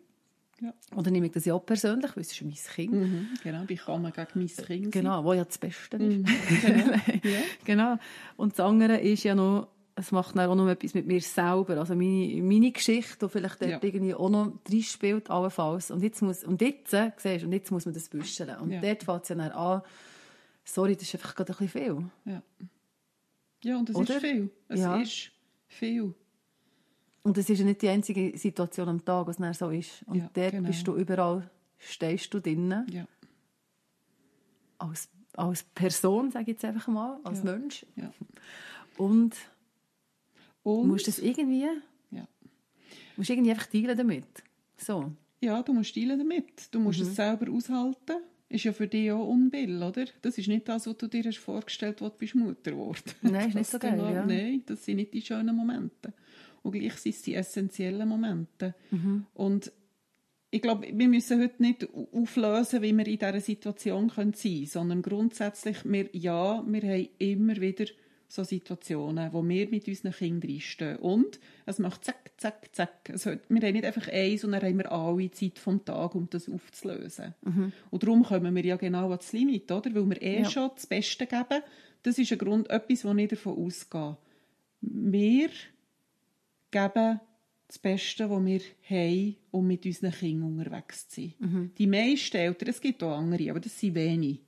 ja. Oder nehme ich das ja auch persönlich, weil es ist mein Kind. Mhm, genau, ich kann man gegen mein Kind Genau, wo ja das Beste ist. Mhm, <laughs> genau. ja. genau. Und das andere ist ja noch, es macht dann auch noch etwas mit mir selber. Also meine, meine Geschichte, die vielleicht dort ja. irgendwie auch noch drin spielt, allenfalls. Und jetzt muss, und jetzt, äh, siehst, und jetzt muss man das büscheln. Und ja. dort fängt es ja dann an, sorry, das ist einfach gerade ein bisschen viel. Ja. Ja, und es ist viel. Es ist viel. Und es ist ja nicht die einzige Situation am Tag, was es so ist. Und ja, dort genau. bist du überall, stehst du drinnen. Ja. Als, als Person, sage ich jetzt einfach mal, als ja. Mensch. Ja. Und, Und musst das irgendwie, ja. musst irgendwie einfach teilen damit. So. Ja, du musst teilen damit. Du musst mhm. es selber aushalten ist ja für dich auch unbill, oder? Das ist nicht das, was du dir hast vorgestellt hast, du Mutter geworden Nein, ist nicht so geil, ja. Nein, das sind nicht die schönen Momente. Und gleich sind es die essentiellen Momente. Mhm. Und ich glaube, wir müssen heute nicht auflösen, wie wir in dieser Situation sein können, sondern grundsätzlich, wir, ja, wir haben immer wieder so Situationen, wo wir mit unseren Kindern reinstehen. Und es macht zack, zack, zack. Also, wir haben nicht einfach eins dann haben wir alle Zeit vom Tag, um das aufzulösen. Mhm. Und darum kommen wir ja genau ans Limit, oder? Weil wir eh ja. schon das Beste geben. Das ist ein Grund, etwas, wo ich davon ausgehe. Wir geben das Beste, was wir haben, um mit unseren Kindern unterwegs zu sein. Mhm. Die meisten Eltern, es gibt auch andere, aber das sind wenige,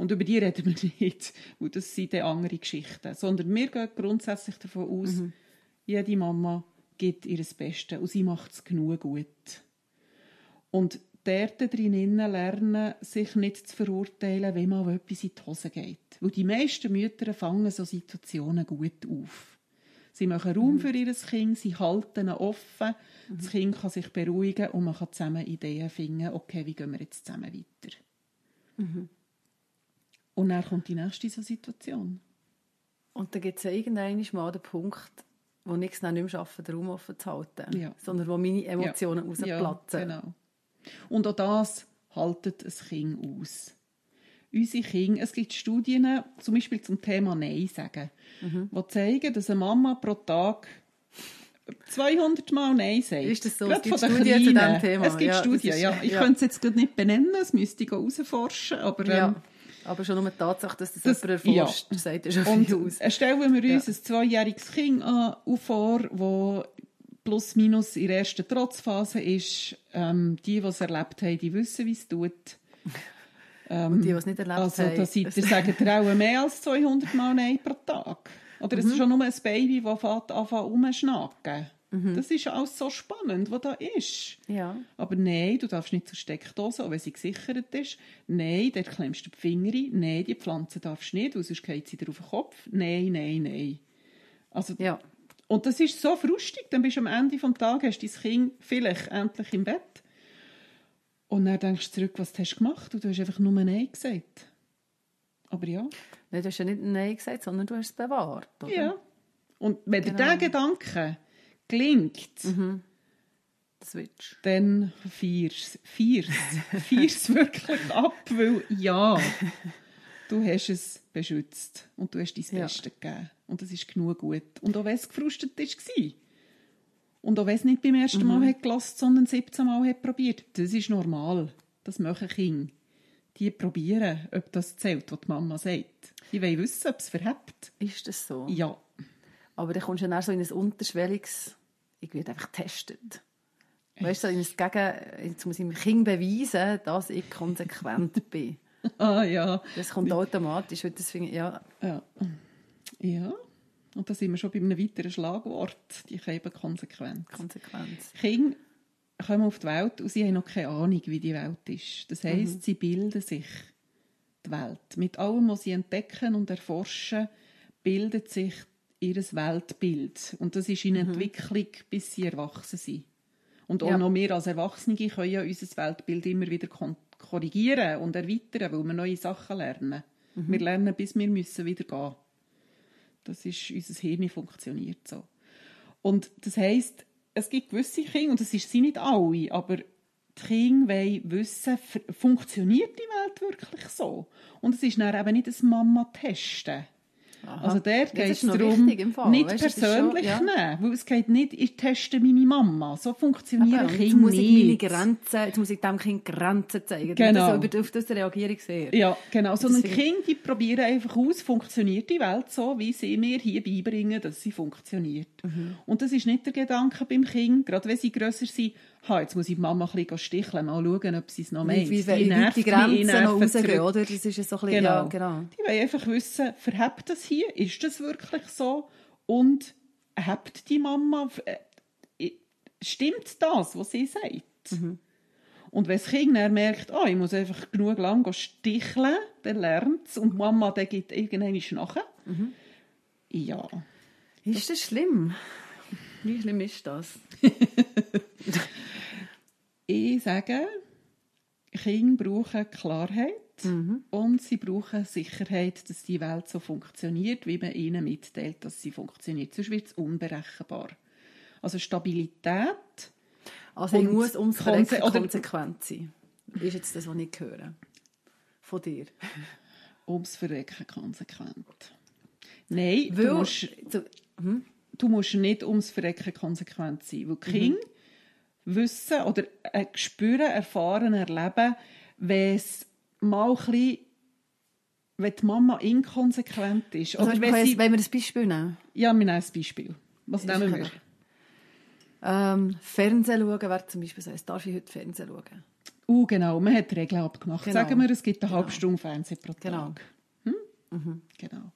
und über die reden wir <laughs> nicht, weil das sind dann andere Geschichten. Sondern wir gehen grundsätzlich davon aus, mhm. jede Mama gibt ihr das Beste und sie macht es genug gut. Und dort drinnen lernen, sich nicht zu verurteilen, wenn mal etwas in die Hose geht. Weil die meisten Mütter fangen so Situationen gut auf. Sie machen Raum mhm. für ihr Kind, sie halten ihn offen, mhm. das Kind kann sich beruhigen und man kann zusammen Ideen finden, okay, wie gehen wir jetzt zusammen weiter. Mhm. Und dann kommt die nächste Situation. Und dann gibt es ja irgendwann mal den Punkt, wo ich es nicht mehr schaffe, den Raum offen zu halten, ja. sondern wo meine Emotionen ja. rausplatzen. Ja, genau. Und auch das haltet ein Kind aus. Unsere Kinder, es gibt Studien, zum Beispiel zum Thema Nein sagen, mhm. die zeigen, dass eine Mama pro Tag 200 Mal Nein sagt. Ist das so? Gerade es gibt Studien zu diesem Thema. Es gibt ja, Studien, ist, ja. Ich ja. könnte es jetzt gerade nicht benennen, das müsste ich herausforschen, aber... Ähm, aber schon nur die Tatsache, dass das, das jemand erforscht, ja. sagt ja schon und viel aus. Stellen wir uns ja. ein zweijähriges Kind an, vor, das plus minus in der ersten Trotzphase ist. Ähm, die, die es erlebt haben, die wissen, wie es tut. <laughs> Ähm, und die, die es nicht erlebt also, haben. Also, da sagen auch mehr als 200 Mal Nein pro Tag. Oder mhm. es ist schon nur ein Baby, das anfängt rumschnacken. Mhm. Das ist alles so spannend, was da ist. Ja. Aber nein, du darfst nicht zur Steckdose, auch wenn sie gesichert ist. Nein, dort klemmst du die Finger rein. Nein, die Pflanze darfst du nicht, weil sonst geht sie dir auf den Kopf. Nein, nein, nein. Also, ja. Und das ist so frustig. Dann bist du am Ende des Tages, hast dein Kind vielleicht endlich im Bett. Und dann denkst du zurück, was hast du gemacht? Und du hast einfach nur Nein gesagt. Aber ja. Nein, du hast ja nicht Nein gesagt, sondern du hast es bewahrt. Oder? Ja. Und wenn genau. der Gedanke gelingt, mhm. Switch. dann feierst es <laughs> wirklich ab, weil ja, du hast es beschützt und du hast dein ja. Bestes gegeben und das ist genug gut. Und auch wenn es gefrustet war. Und auch wenn es nicht beim ersten Mal mhm. hat gelassen, sondern 17 Mal hat probiert, das ist normal. Das machen Kinder. Die probieren, ob das zählt, was die Mama sagt. Die wollen wissen, ob es verhebt. Ist das so? Ja. Aber dann kommst du dann so in ein unterschwelliges ich werde einfach getestet. Weißt du, jetzt muss ich meinem Kind beweisen, dass ich konsequent <laughs> bin. ah ja. Das kommt automatisch. Das finde ja. ja. Ja. Und da sind wir schon bei einem weiteren Schlagwort. Die eben Konsequenz. Konsequenz. Kinder kommen auf die Welt und sie haben noch keine Ahnung, wie die Welt ist. Das heisst, mhm. sie bilden sich die Welt. Mit allem, was sie entdecken und erforschen, bildet sich ihr Weltbild. Und das ist in mhm. Entwicklung, bis sie erwachsen sind. Und auch ja. noch wir als Erwachsene können ja unser Weltbild immer wieder korrigieren und erweitern, weil wir neue Sachen lernen. Mhm. Wir lernen, bis wir müssen wieder gehen. Das ist, unser Hirn funktioniert so. Und das heisst, es gibt gewisse Kinder, und das sind nicht alle, aber die Kinder wollen wissen, funktioniert die Welt wirklich so? Und es ist dann eben nicht ein Mama-Testen Aha. Also dort geht es darum, nicht weißt, persönlich schon, ja. nehmen, weil es geht nicht, ich teste meine Mama. So funktionieren Kinder muss ich meine Grenzen, jetzt muss ich dem Kind Grenzen zeigen. Genau. Das, auf das reagiere ich sehr. Ja, genau. Sondern Kinder, die probieren einfach aus, funktioniert die Welt so, wie sie mir hier beibringen, dass sie funktioniert. Mhm. Und das ist nicht der Gedanke beim Kind, gerade wenn sie grösser sind, ha, jetzt muss ich die Mama ein bisschen sticheln, mal schauen, ob sie es noch meint. Wie, wie, wie die Grenzen noch rausgehen, oder? Das ist so ein bisschen, genau. Ja, genau. Die wollen einfach wissen, verhebt das hier? Ist das wirklich so? Und habt die Mama, äh, stimmt das, was sie sagt? Mhm. Und wenn das Kind dann merkt, oh, ich muss einfach genug lang sticheln, dann lernt es und Mama dann gibt irgendwann nachher. Mhm. Ja. Ist das schlimm? Wie schlimm ist das? <laughs> ich sage, Kinder brauchen Klarheit mhm. und sie brauchen Sicherheit, dass die Welt so funktioniert, wie man ihnen mitteilt, dass sie funktioniert. Sonst wird es unberechenbar. Also Stabilität. Also ich muss ums Verrecken konsequent sein. Ist jetzt das, was ich höre? Von dir? ums Verrecken konsequent. Nein, Weil, du musst... So, hm? du musst nicht ums Verrecken konsequent sein. Weil Kinder mhm. Wissen oder äh, spüren, erfahren, erleben, wenn es mal ein bisschen, wenn die Mama inkonsequent ist. Also oder wenn sie, wollen wir ein Beispiel nehmen? Ja, wir nehmen ein Beispiel. Was nehmen wir? Ähm, Fernsehen schauen wäre zum Beispiel so, darf ich heute Fernsehen schauen? Uh, genau, man hat Regeln abgemacht. Genau. Sagen wir, es gibt eine genau. halbe Stunde Fernsehen pro Tag. Genau. Hm? Mhm. Genau.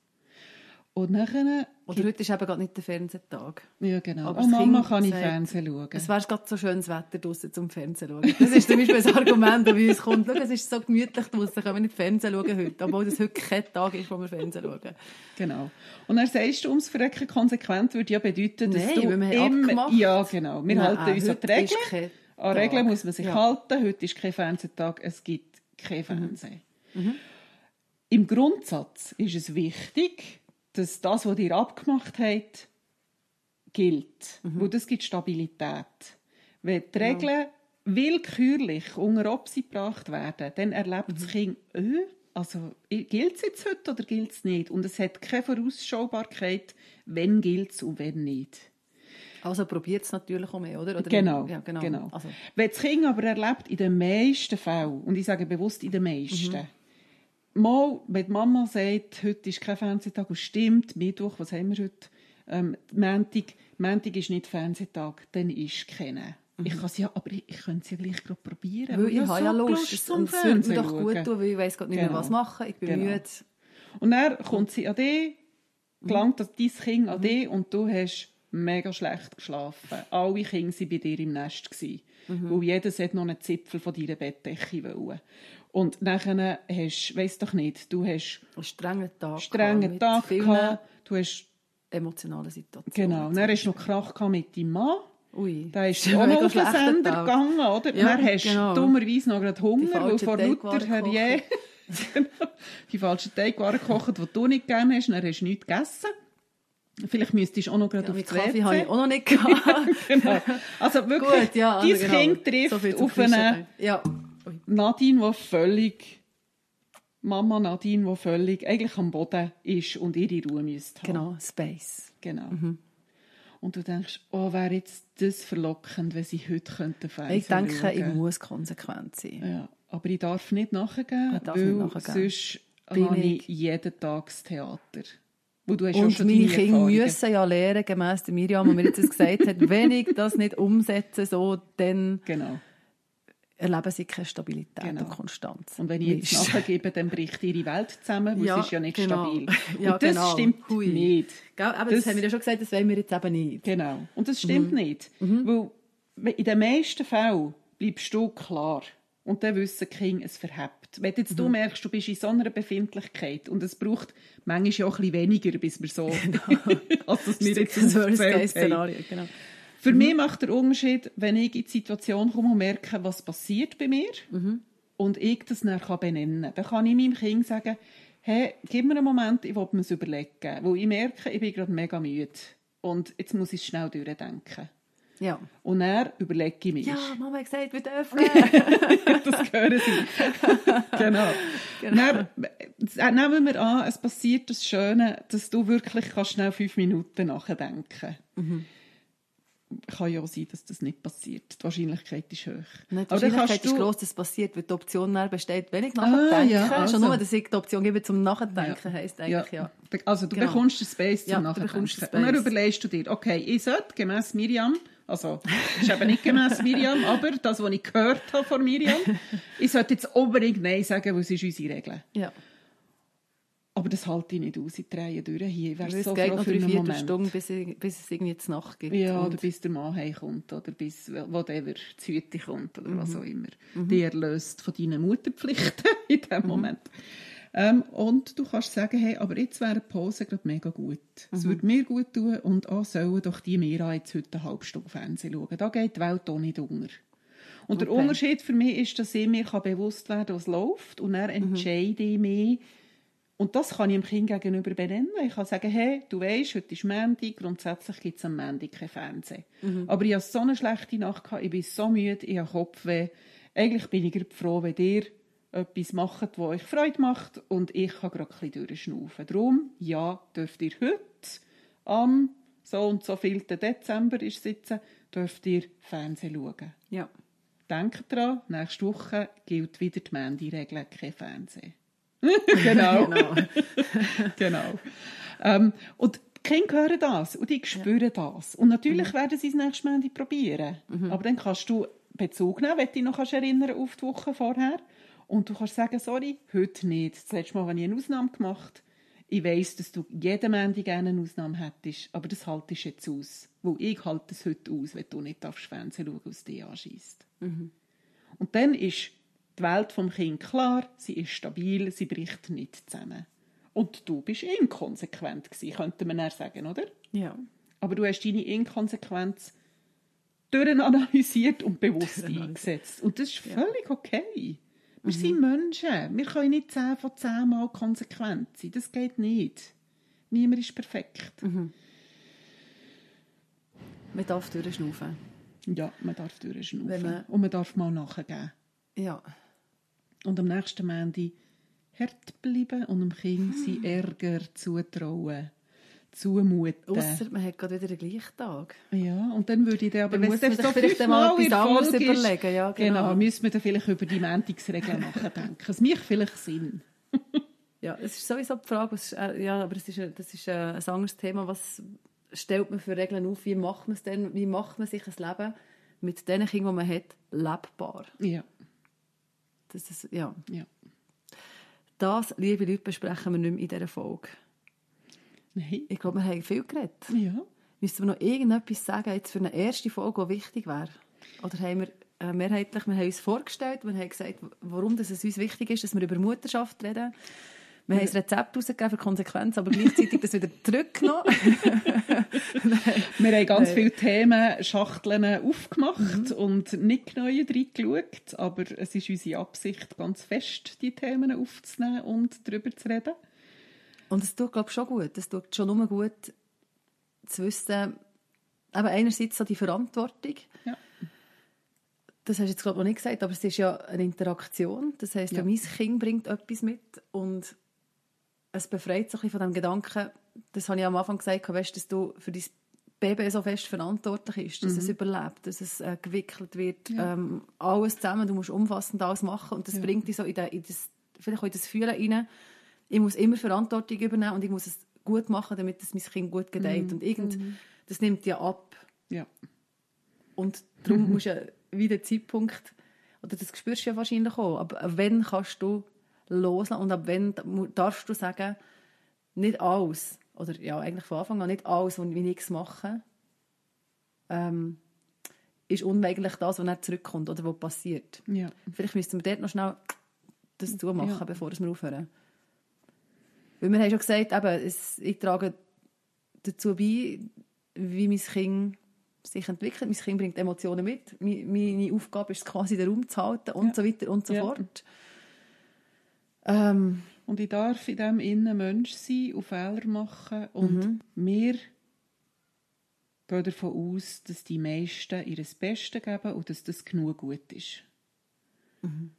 Und nachher... Oder heute ist eben gerade nicht der Fernsehtag. Ja, genau. Aber oh, Mama kind kann ich Fernsehen schauen. Es wäre gerade so schönes Wetter draußen zum Fernsehen schauen. Das ist zum Beispiel ein Argument, das bei uns kommt. Schau, es ist so gemütlich draußen, können wir nicht Fernsehen schauen heute. Obwohl das heute kein Tag ist, wo wir Fernsehen schauen. Genau. Und dann sagst du, ums Verrecken konsequent würde ja bedeuten, dass Nein, du wir haben immer... Ja, genau. Wir Nein, halten uns an die Regeln. An Regeln muss man sich ja. halten. Heute ist kein Fernsehtag, es gibt kein mhm. Fernsehen. Mhm. Im Grundsatz ist es wichtig, dass das, was ihr abgemacht habt, gilt. Mhm. Weil das gibt Stabilität. Wenn die Regeln ja. willkürlich unter Obsi gebracht werden, dann erlebt mhm. das Kind, äh, also gilt es jetzt heute oder gilt es nicht? Und es hat keine Vorausschaubarkeit, wenn gilt es und wenn nicht. Also probiert es natürlich auch mehr, oder? oder genau, ja, genau. genau. Also. Wenn das Kind aber erlebt, in den meisten Fällen, und ich sage bewusst in den meisten, mhm mal, wenn die Mama sagt, heute ist kein Fernsehtag und stimmt, Mittwoch, was haben wir heute? Ähm, Montag, Montag ist nicht Fernsehtag, dann ist keiner. Mhm. Ich kann ja, aber ich, ich könnte es ja gleich gerade probieren. Weil ich habe so ja Lust, Lust und es würde mir doch gut tun, weil ich weiß gerade nicht genau. mehr, was machen, ich bin genau. müde. Und dann kommt sie an dich, gelangt mhm. dein Kind an mhm. dich und du hast mega schlecht geschlafen. Alle Kinder waren bei dir im Nest. Mhm. Weil jedes hat noch einen Zipfel von deiner Bettdecke wollen. Und nachher hast du, weiss doch nicht, du hast einen strengen Tag, strengen Tag gehabt, du hast emotionale Situation. Genau, und dann hast du noch Krach mit deinem Mann. Ui. Da ist <laughs> auch noch auf den Sender Tag. gegangen, oder? Ja, dann hast du genau. dummerweise noch gerade Hunger, weil vor lauter Herrje <laughs> die falschen Teigwaren gekocht, die du nicht gerne hast, dann hast du nichts gegessen. Vielleicht müsstest du auch noch gerade ja, auf die Kaffee habe ich auch noch nicht gehabt. <laughs> genau. Also wirklich, Gut, ja, also dein genau. Kind trifft so auf eine... Ja Nadine, die völlig Mama Nadine, die völlig eigentlich am Boden ist und ihre Ruhe müsste haben. Genau, Space. Genau. Mhm. Und du denkst, oh, wäre jetzt das verlockend, wenn sie heute könnten Ich denke, schauen. ich muss konsequent sein. Ja, aber ich darf nicht nachgeben, darf weil nicht nachgeben. sonst Bin habe ich jeden Tag das Theater. Wo du hast und meine Kinder müssen ja lernen, gemäss der Miriam, die mir jetzt gesagt hat, <laughs> wenn ich das nicht umsetze, so, dann... Genau erleben sie keine Stabilität genau. und Konstanz. Und wenn ich jetzt nachgebe, dann bricht ihre Welt zusammen, weil ja, es ist ja nicht genau. stabil. <laughs> Ja, und das genau. stimmt Hui. nicht. aber das, das, haben wir ja schon gesagt, das wollen wir jetzt eben nicht. Genau. Und das stimmt mhm. nicht. Mhm. Weil in den meisten Fällen bleibst du klar. Und dann wissen die Kinder, es verhebt. Wenn jetzt mhm. du merkst, du bist in so einer Befindlichkeit und es braucht manchmal ja auch ein bisschen weniger, bis wir so, <laughs> genau. <laughs> als das wir jetzt das Worst-Case-Szenario, genau. Für mhm. mich macht der Unterschied, wenn ich in die Situation komme und merke, was passiert bei mir mhm. und ich das dann benennen kann. Dann kann ich meinem Kind sagen, hey, gib mir einen Moment, ich will mir das überlegen. Weil ich merke, ich bin gerade mega müde und jetzt muss ich schnell durchdenken. Ja. Und dann überlege ich mir. Ja, Mama hat gesagt, wir dürfen. <laughs> das hören sie. <laughs> genau. genau. Dann, äh, nehmen wir an, es passiert das Schöne, dass du wirklich kannst schnell fünf Minuten nachdenken kannst. Mhm kann ja auch sein, dass das nicht passiert. Die Wahrscheinlichkeit ist hoch. Nein, die Wahrscheinlichkeit ist groß, dass es passiert, weil die Option mehr besteht, wenn ich nachdenke. Ah, ja, also. Schon nur, dass ich die Option gebe zum Nachdenken, ja. heisst eigentlich, ja. ja. Also du genau. bekommst den Space zum ja, Nachdenken. Und dann überlegst du dir, okay, ich sollte gemäss Miriam, also ist eben nicht gemäss Miriam, <laughs> aber das, was ich gehört habe von Miriam, ich sollte jetzt unbedingt Nein sagen, weil es ist unsere Regel. Ja. Aber das halte ich nicht aus. Ich drehe durch hier. Ich wäre so geht noch drei, vier Stunden, bis, bis es irgendwie jetzt Nacht gibt. Ja, oder bis der Mann heimkommt. Oder bis whatever, die Hütte kommt. Oder mhm. was auch immer. Mhm. Die erlöst von deinen Mutterpflichten <laughs> in dem mhm. Moment. Ähm, und du kannst sagen, hey, aber jetzt wäre eine Pause gerade mega gut. Es mhm. würde mir gut tun und auch sollen doch die Mira jetzt heute eine halbe Stunde Fernsehen schauen. Da geht die Welt auch nicht unter. Und okay. der Unterschied für mich ist, dass ich mir bewusst werden kann, was läuft und dann mhm. entscheide ich mich, und das kann ich dem Kind gegenüber benennen. Ich kann sagen, hey, du weißt, heute ist Montag, grundsätzlich gibt es am Montag kein Fernsehen. Mhm. Aber ich hatte so eine schlechte Nacht, gehabt, ich bin so müde, ich habe Kopfweh. Eigentlich bin ich froh, wenn ihr etwas macht, was euch Freude macht und ich kann gerade ein bisschen durchschnaufen. Darum, ja, dürft ihr heute am so und so viel Dezember ist sitzen, dürft ihr Fernsehen schauen. Ja. Denkt dran, nächste Woche gilt wieder die Mandy-Regel, kein Fernsehen. <laughs> genau. genau. <laughs> genau. Ähm, und die Kinder hören das und die spüren ja. das. Und natürlich mhm. werden sie es nächstes Mal probieren. Mhm. Aber dann kannst du Bezug nehmen, wenn du dich noch erinnern auf die Woche vorher. Und du kannst sagen, sorry, heute nicht. Das letzte Mal habe ich eine Ausnahme gemacht. Ich weiss, dass du jeden Montag gerne eine Ausnahme hättest, aber das haltest du jetzt aus. Weil ich halte es heute aus, wenn du nicht darfst Fernsehen schauen, aus dir anschießt. Mhm. Und dann ist die Welt vom Kind klar, sie ist stabil, sie bricht nicht zusammen. Und du bist inkonsequent gewesen, könnte man eher sagen, oder? Ja. Aber du hast deine Inkonsequenz durchanalysiert und bewusst eingesetzt. Und das ist völlig okay. Wir mhm. sind Menschen. Wir können nicht 10 von 10 Mal konsequent sein. Das geht nicht. Niemand ist perfekt. Mhm. Man darf durchschnaufen. Ja, man darf durchschnaufen. Man... Und man darf mal nachgeben. Ja. Und am nächsten Montag hart bleiben und dem Kind hm. sein Ärger zutrauen zumuten. Ausser man hat gerade wieder den gleichen Tag. Ja, und dann würde ich dann aber, dann man sich vielleicht mal etwas anderes überlegen. Ja, genau. genau, müssen wir dann vielleicht über die Mendungsregeln nachdenken. Es macht vielleicht Sinn. ja, es ist sowieso die Frage, was, äh, ja, aber es ist, das ist äh, ein anderes Thema, was stellt man für Regeln auf, wie macht man es denn, wie macht man sich ein Leben mit den Kindern, die man hat, lebbar? Ja. Das ist, ja. ja. Das, liebe Leute, besprechen wir nicht mehr in dieser Folge. Nein. Ich glaube, wir haben viel geredet. Ja. Müssen wir noch irgendetwas sagen jetzt für eine erste Folge, die wichtig wäre? Oder haben wir äh, mehrheitlich, wir haben uns vorgestellt, wir haben gesagt, warum das es uns wichtig ist, dass wir über Mutterschaft reden. Wir haben ein Rezept rausgegeben für Konsequenz, aber gleichzeitig das wieder zurückgenommen. <laughs> wir haben ganz viele Themen, Schachteln aufgemacht mhm. und nicht neu reingeschaut, aber es ist unsere Absicht, ganz fest die Themen aufzunehmen und darüber zu reden. Und es tut, glaube ich, schon gut. Es tut schon nur gut zu wissen, aber einerseits so die Verantwortung. Ja. Das hast du jetzt glaube ich noch nicht gesagt, aber es ist ja eine Interaktion. Das heißt, ja. mein Kind bringt etwas mit und es befreit sich von dem Gedanken, das habe ich am Anfang gesagt, weißt, dass du für dein Baby so fest verantwortlich ist, dass mhm. es überlebt, dass es äh, gewickelt wird, ja. ähm, alles zusammen, du musst umfassend alles machen und das ja. bringt dich so in, de, in das, vielleicht auch in das Fühlen rein, ich muss immer Verantwortung übernehmen und ich muss es gut machen, damit es mein Kind gut gedeiht mhm. und irgend, mhm. das nimmt ja ab. Ja. Und darum musst du wie der Zeitpunkt, oder das spürst du ja wahrscheinlich auch, aber wenn kannst du loslassen und ab wann darfst du sagen, nicht alles, oder ja, eigentlich von Anfang an nicht alles, was ich es mache, ähm, ist unweigerlich das, was nicht zurückkommt oder was passiert. Ja. Vielleicht müssten wir dort noch schnell das zumachen, ja. bevor wir aufhören. Weil wir haben schon gesagt, eben, es, ich trage dazu bei, wie mein Kind sich entwickelt. Mein Kind bringt Emotionen mit. Meine Aufgabe ist es quasi, den Raum zu halten und ja. so weiter und so fort. Ähm, und ich darf in dem Innen Mensch sein und Fehler machen und mhm. wir gehe davon aus, dass die meisten ihr Bestes geben und dass das genug gut ist. Mhm.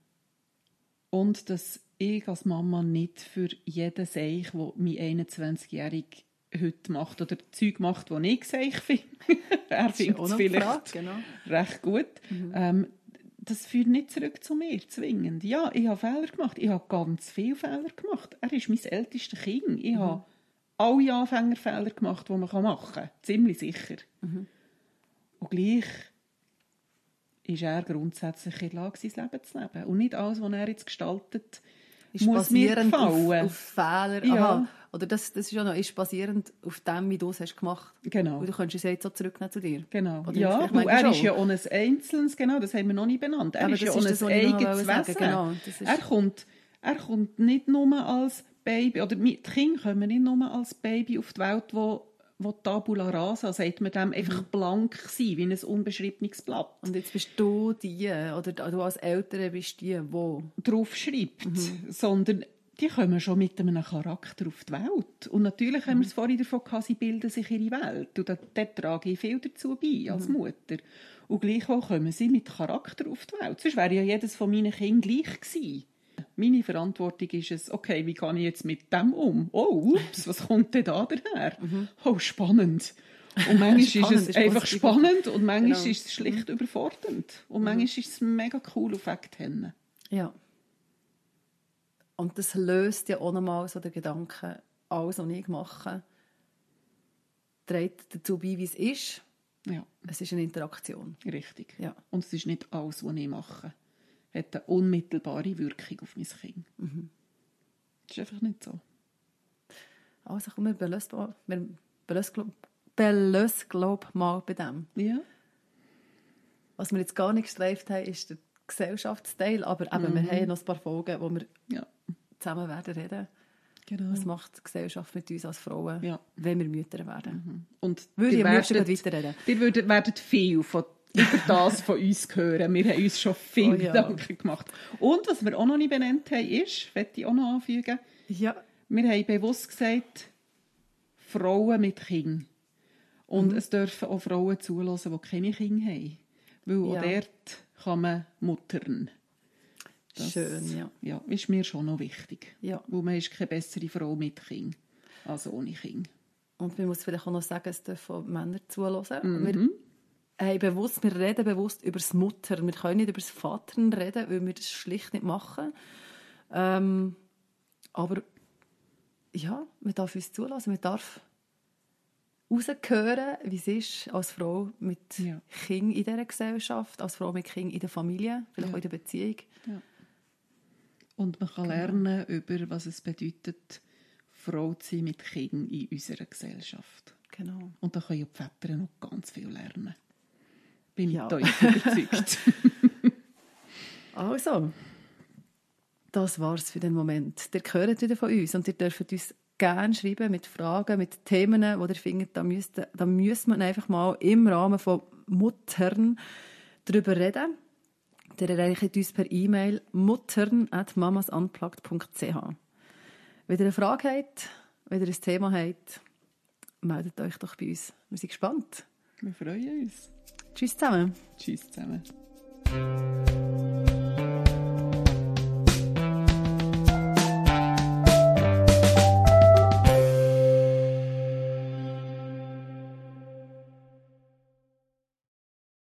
Und dass ich als Mama nicht für jeden Seich, der mein 21-Jähriger heute macht oder Zeug macht, das ich Seich <laughs> finde, er findet es vielleicht Frage, genau. recht gut, mhm. ähm, das führt nicht zurück zu mir, zwingend. Ja, ich habe Fehler gemacht. Ich habe ganz viele Fehler gemacht. Er ist mein ältestes Kind. Ich mhm. habe alle Anfängerfehler gemacht, die man machen kann. Ziemlich sicher. Mhm. Und gleich ist er grundsätzlich in der Lage, sein Leben zu leben. Und nicht alles, was er jetzt gestaltet, ist muss basierend mir gefallen. Auf, auf Fehler. Ja. Aha. Oder das, das ist ja noch, ist basierend auf dem, wie du es hast gemacht. Genau. Und du könntest es jetzt so zurücknehmen zu dir. Genau. Oder ja, du, er ist ja auch ein Einzelnes, genau, das haben wir noch nicht benannt. Er Aber ist ja auch ein eigenes Wesen. Genau, er, kommt, er kommt nicht nur als Baby, oder die Kinder kommen nicht nur als Baby auf die Welt, wo wo Tabula rasa, sagt man dem, einfach mhm. blank sein, wie ein unbeschriebenes Blatt. Und jetzt bist du die, oder du als Eltern bist die, wo drauf schreibt, mhm. sondern die kommen schon mit einem Charakter auf die Welt. Und natürlich mhm. haben wir es vorhin davon gehabt, sie bilden sich ihre Welt. Und da, da trage ich viel dazu bei, als mhm. Mutter. Und gleichwohl kommen sie mit Charakter auf die Welt. Sonst wäre ja jedes von meinen Kindern gleich gewesen. Meine Verantwortung ist es, okay, wie gehe ich jetzt mit dem um? Oh, ups, was kommt denn da daher? Mhm. Oh, spannend. Und manchmal <laughs> ist es einfach spannend und manchmal genau. ist es schlicht mhm. überfordernd. Und mhm. manchmal ist es mega cool auf Ecktennen. Ja. Und das löst ja auch nochmal so den Gedanken, alles, was ich mache, trägt dazu bei, wie es ist. Ja. Es ist eine Interaktion. Richtig. Ja. Und es ist nicht alles, was ich mache hat eine unmittelbare Wirkung auf mein Kind. Mhm. Das ist einfach nicht so. Also komm, wir belösen, wir belösen, glaube mal bei dem. Ja. Was wir jetzt gar nicht gestreift haben, ist der Gesellschaftsteil, aber eben, mhm. wir haben noch ein paar Folgen, wo wir ja. zusammen werden reden. Genau. Was macht die Gesellschaft mit uns als Frauen, ja. wenn wir Mütter werden? Mhm. Und Würde ich am liebsten weiterreden. Ihr werdet viel von über das von uns hören. Wir haben uns schon viel oh, ja. Gedanken gemacht. Und was wir auch noch nicht benannt haben, ist, möchte ich auch noch anfügen, ja. wir haben bewusst gesagt, Frauen mit Kindern. Und mhm. es dürfen auch Frauen zulassen, die keine Kinder haben. Weil ja. auch dort kann man muttern. Das, Schön, ja. Ja, ist mir schon noch wichtig. Ja. Weil man ist keine bessere Frau mit Kind als ohne Kind. Und man muss vielleicht auch noch sagen, es dürfen Männer zulassen. Mhm hey, bewusst, wir reden bewusst über das Mutter. Wir können nicht über das Vater reden, weil wir das schlicht nicht machen. Ähm, aber ja, man darf uns zulassen, man darf rausgehören, wie es ist, als Frau mit ja. Kind in dieser Gesellschaft, als Frau mit Kind in der Familie, vielleicht ja. auch in der Beziehung. Ja. Und man kann genau. lernen über, was es bedeutet, Frau zu sein mit Kind in unserer Gesellschaft. Genau. Und da können ja die Väter noch ganz viel lernen. Bin ja. ich überzeugt. <laughs> also, das war's für den Moment. Ihr hört wieder von uns und ihr dürft uns gerne schreiben mit Fragen, mit Themen, wo ihr findet, da, müsst, da müssen wir einfach mal im Rahmen von Muttern darüber reden. Ihr erreicht uns per E-Mail muttern.mamasunplugged.ch Wenn ihr eine Frage habt, wenn ihr ein Thema habt, meldet euch doch bei uns. Wir sind gespannt. Wir freuen uns. Tschüss zusammen. Tschüss zusammen.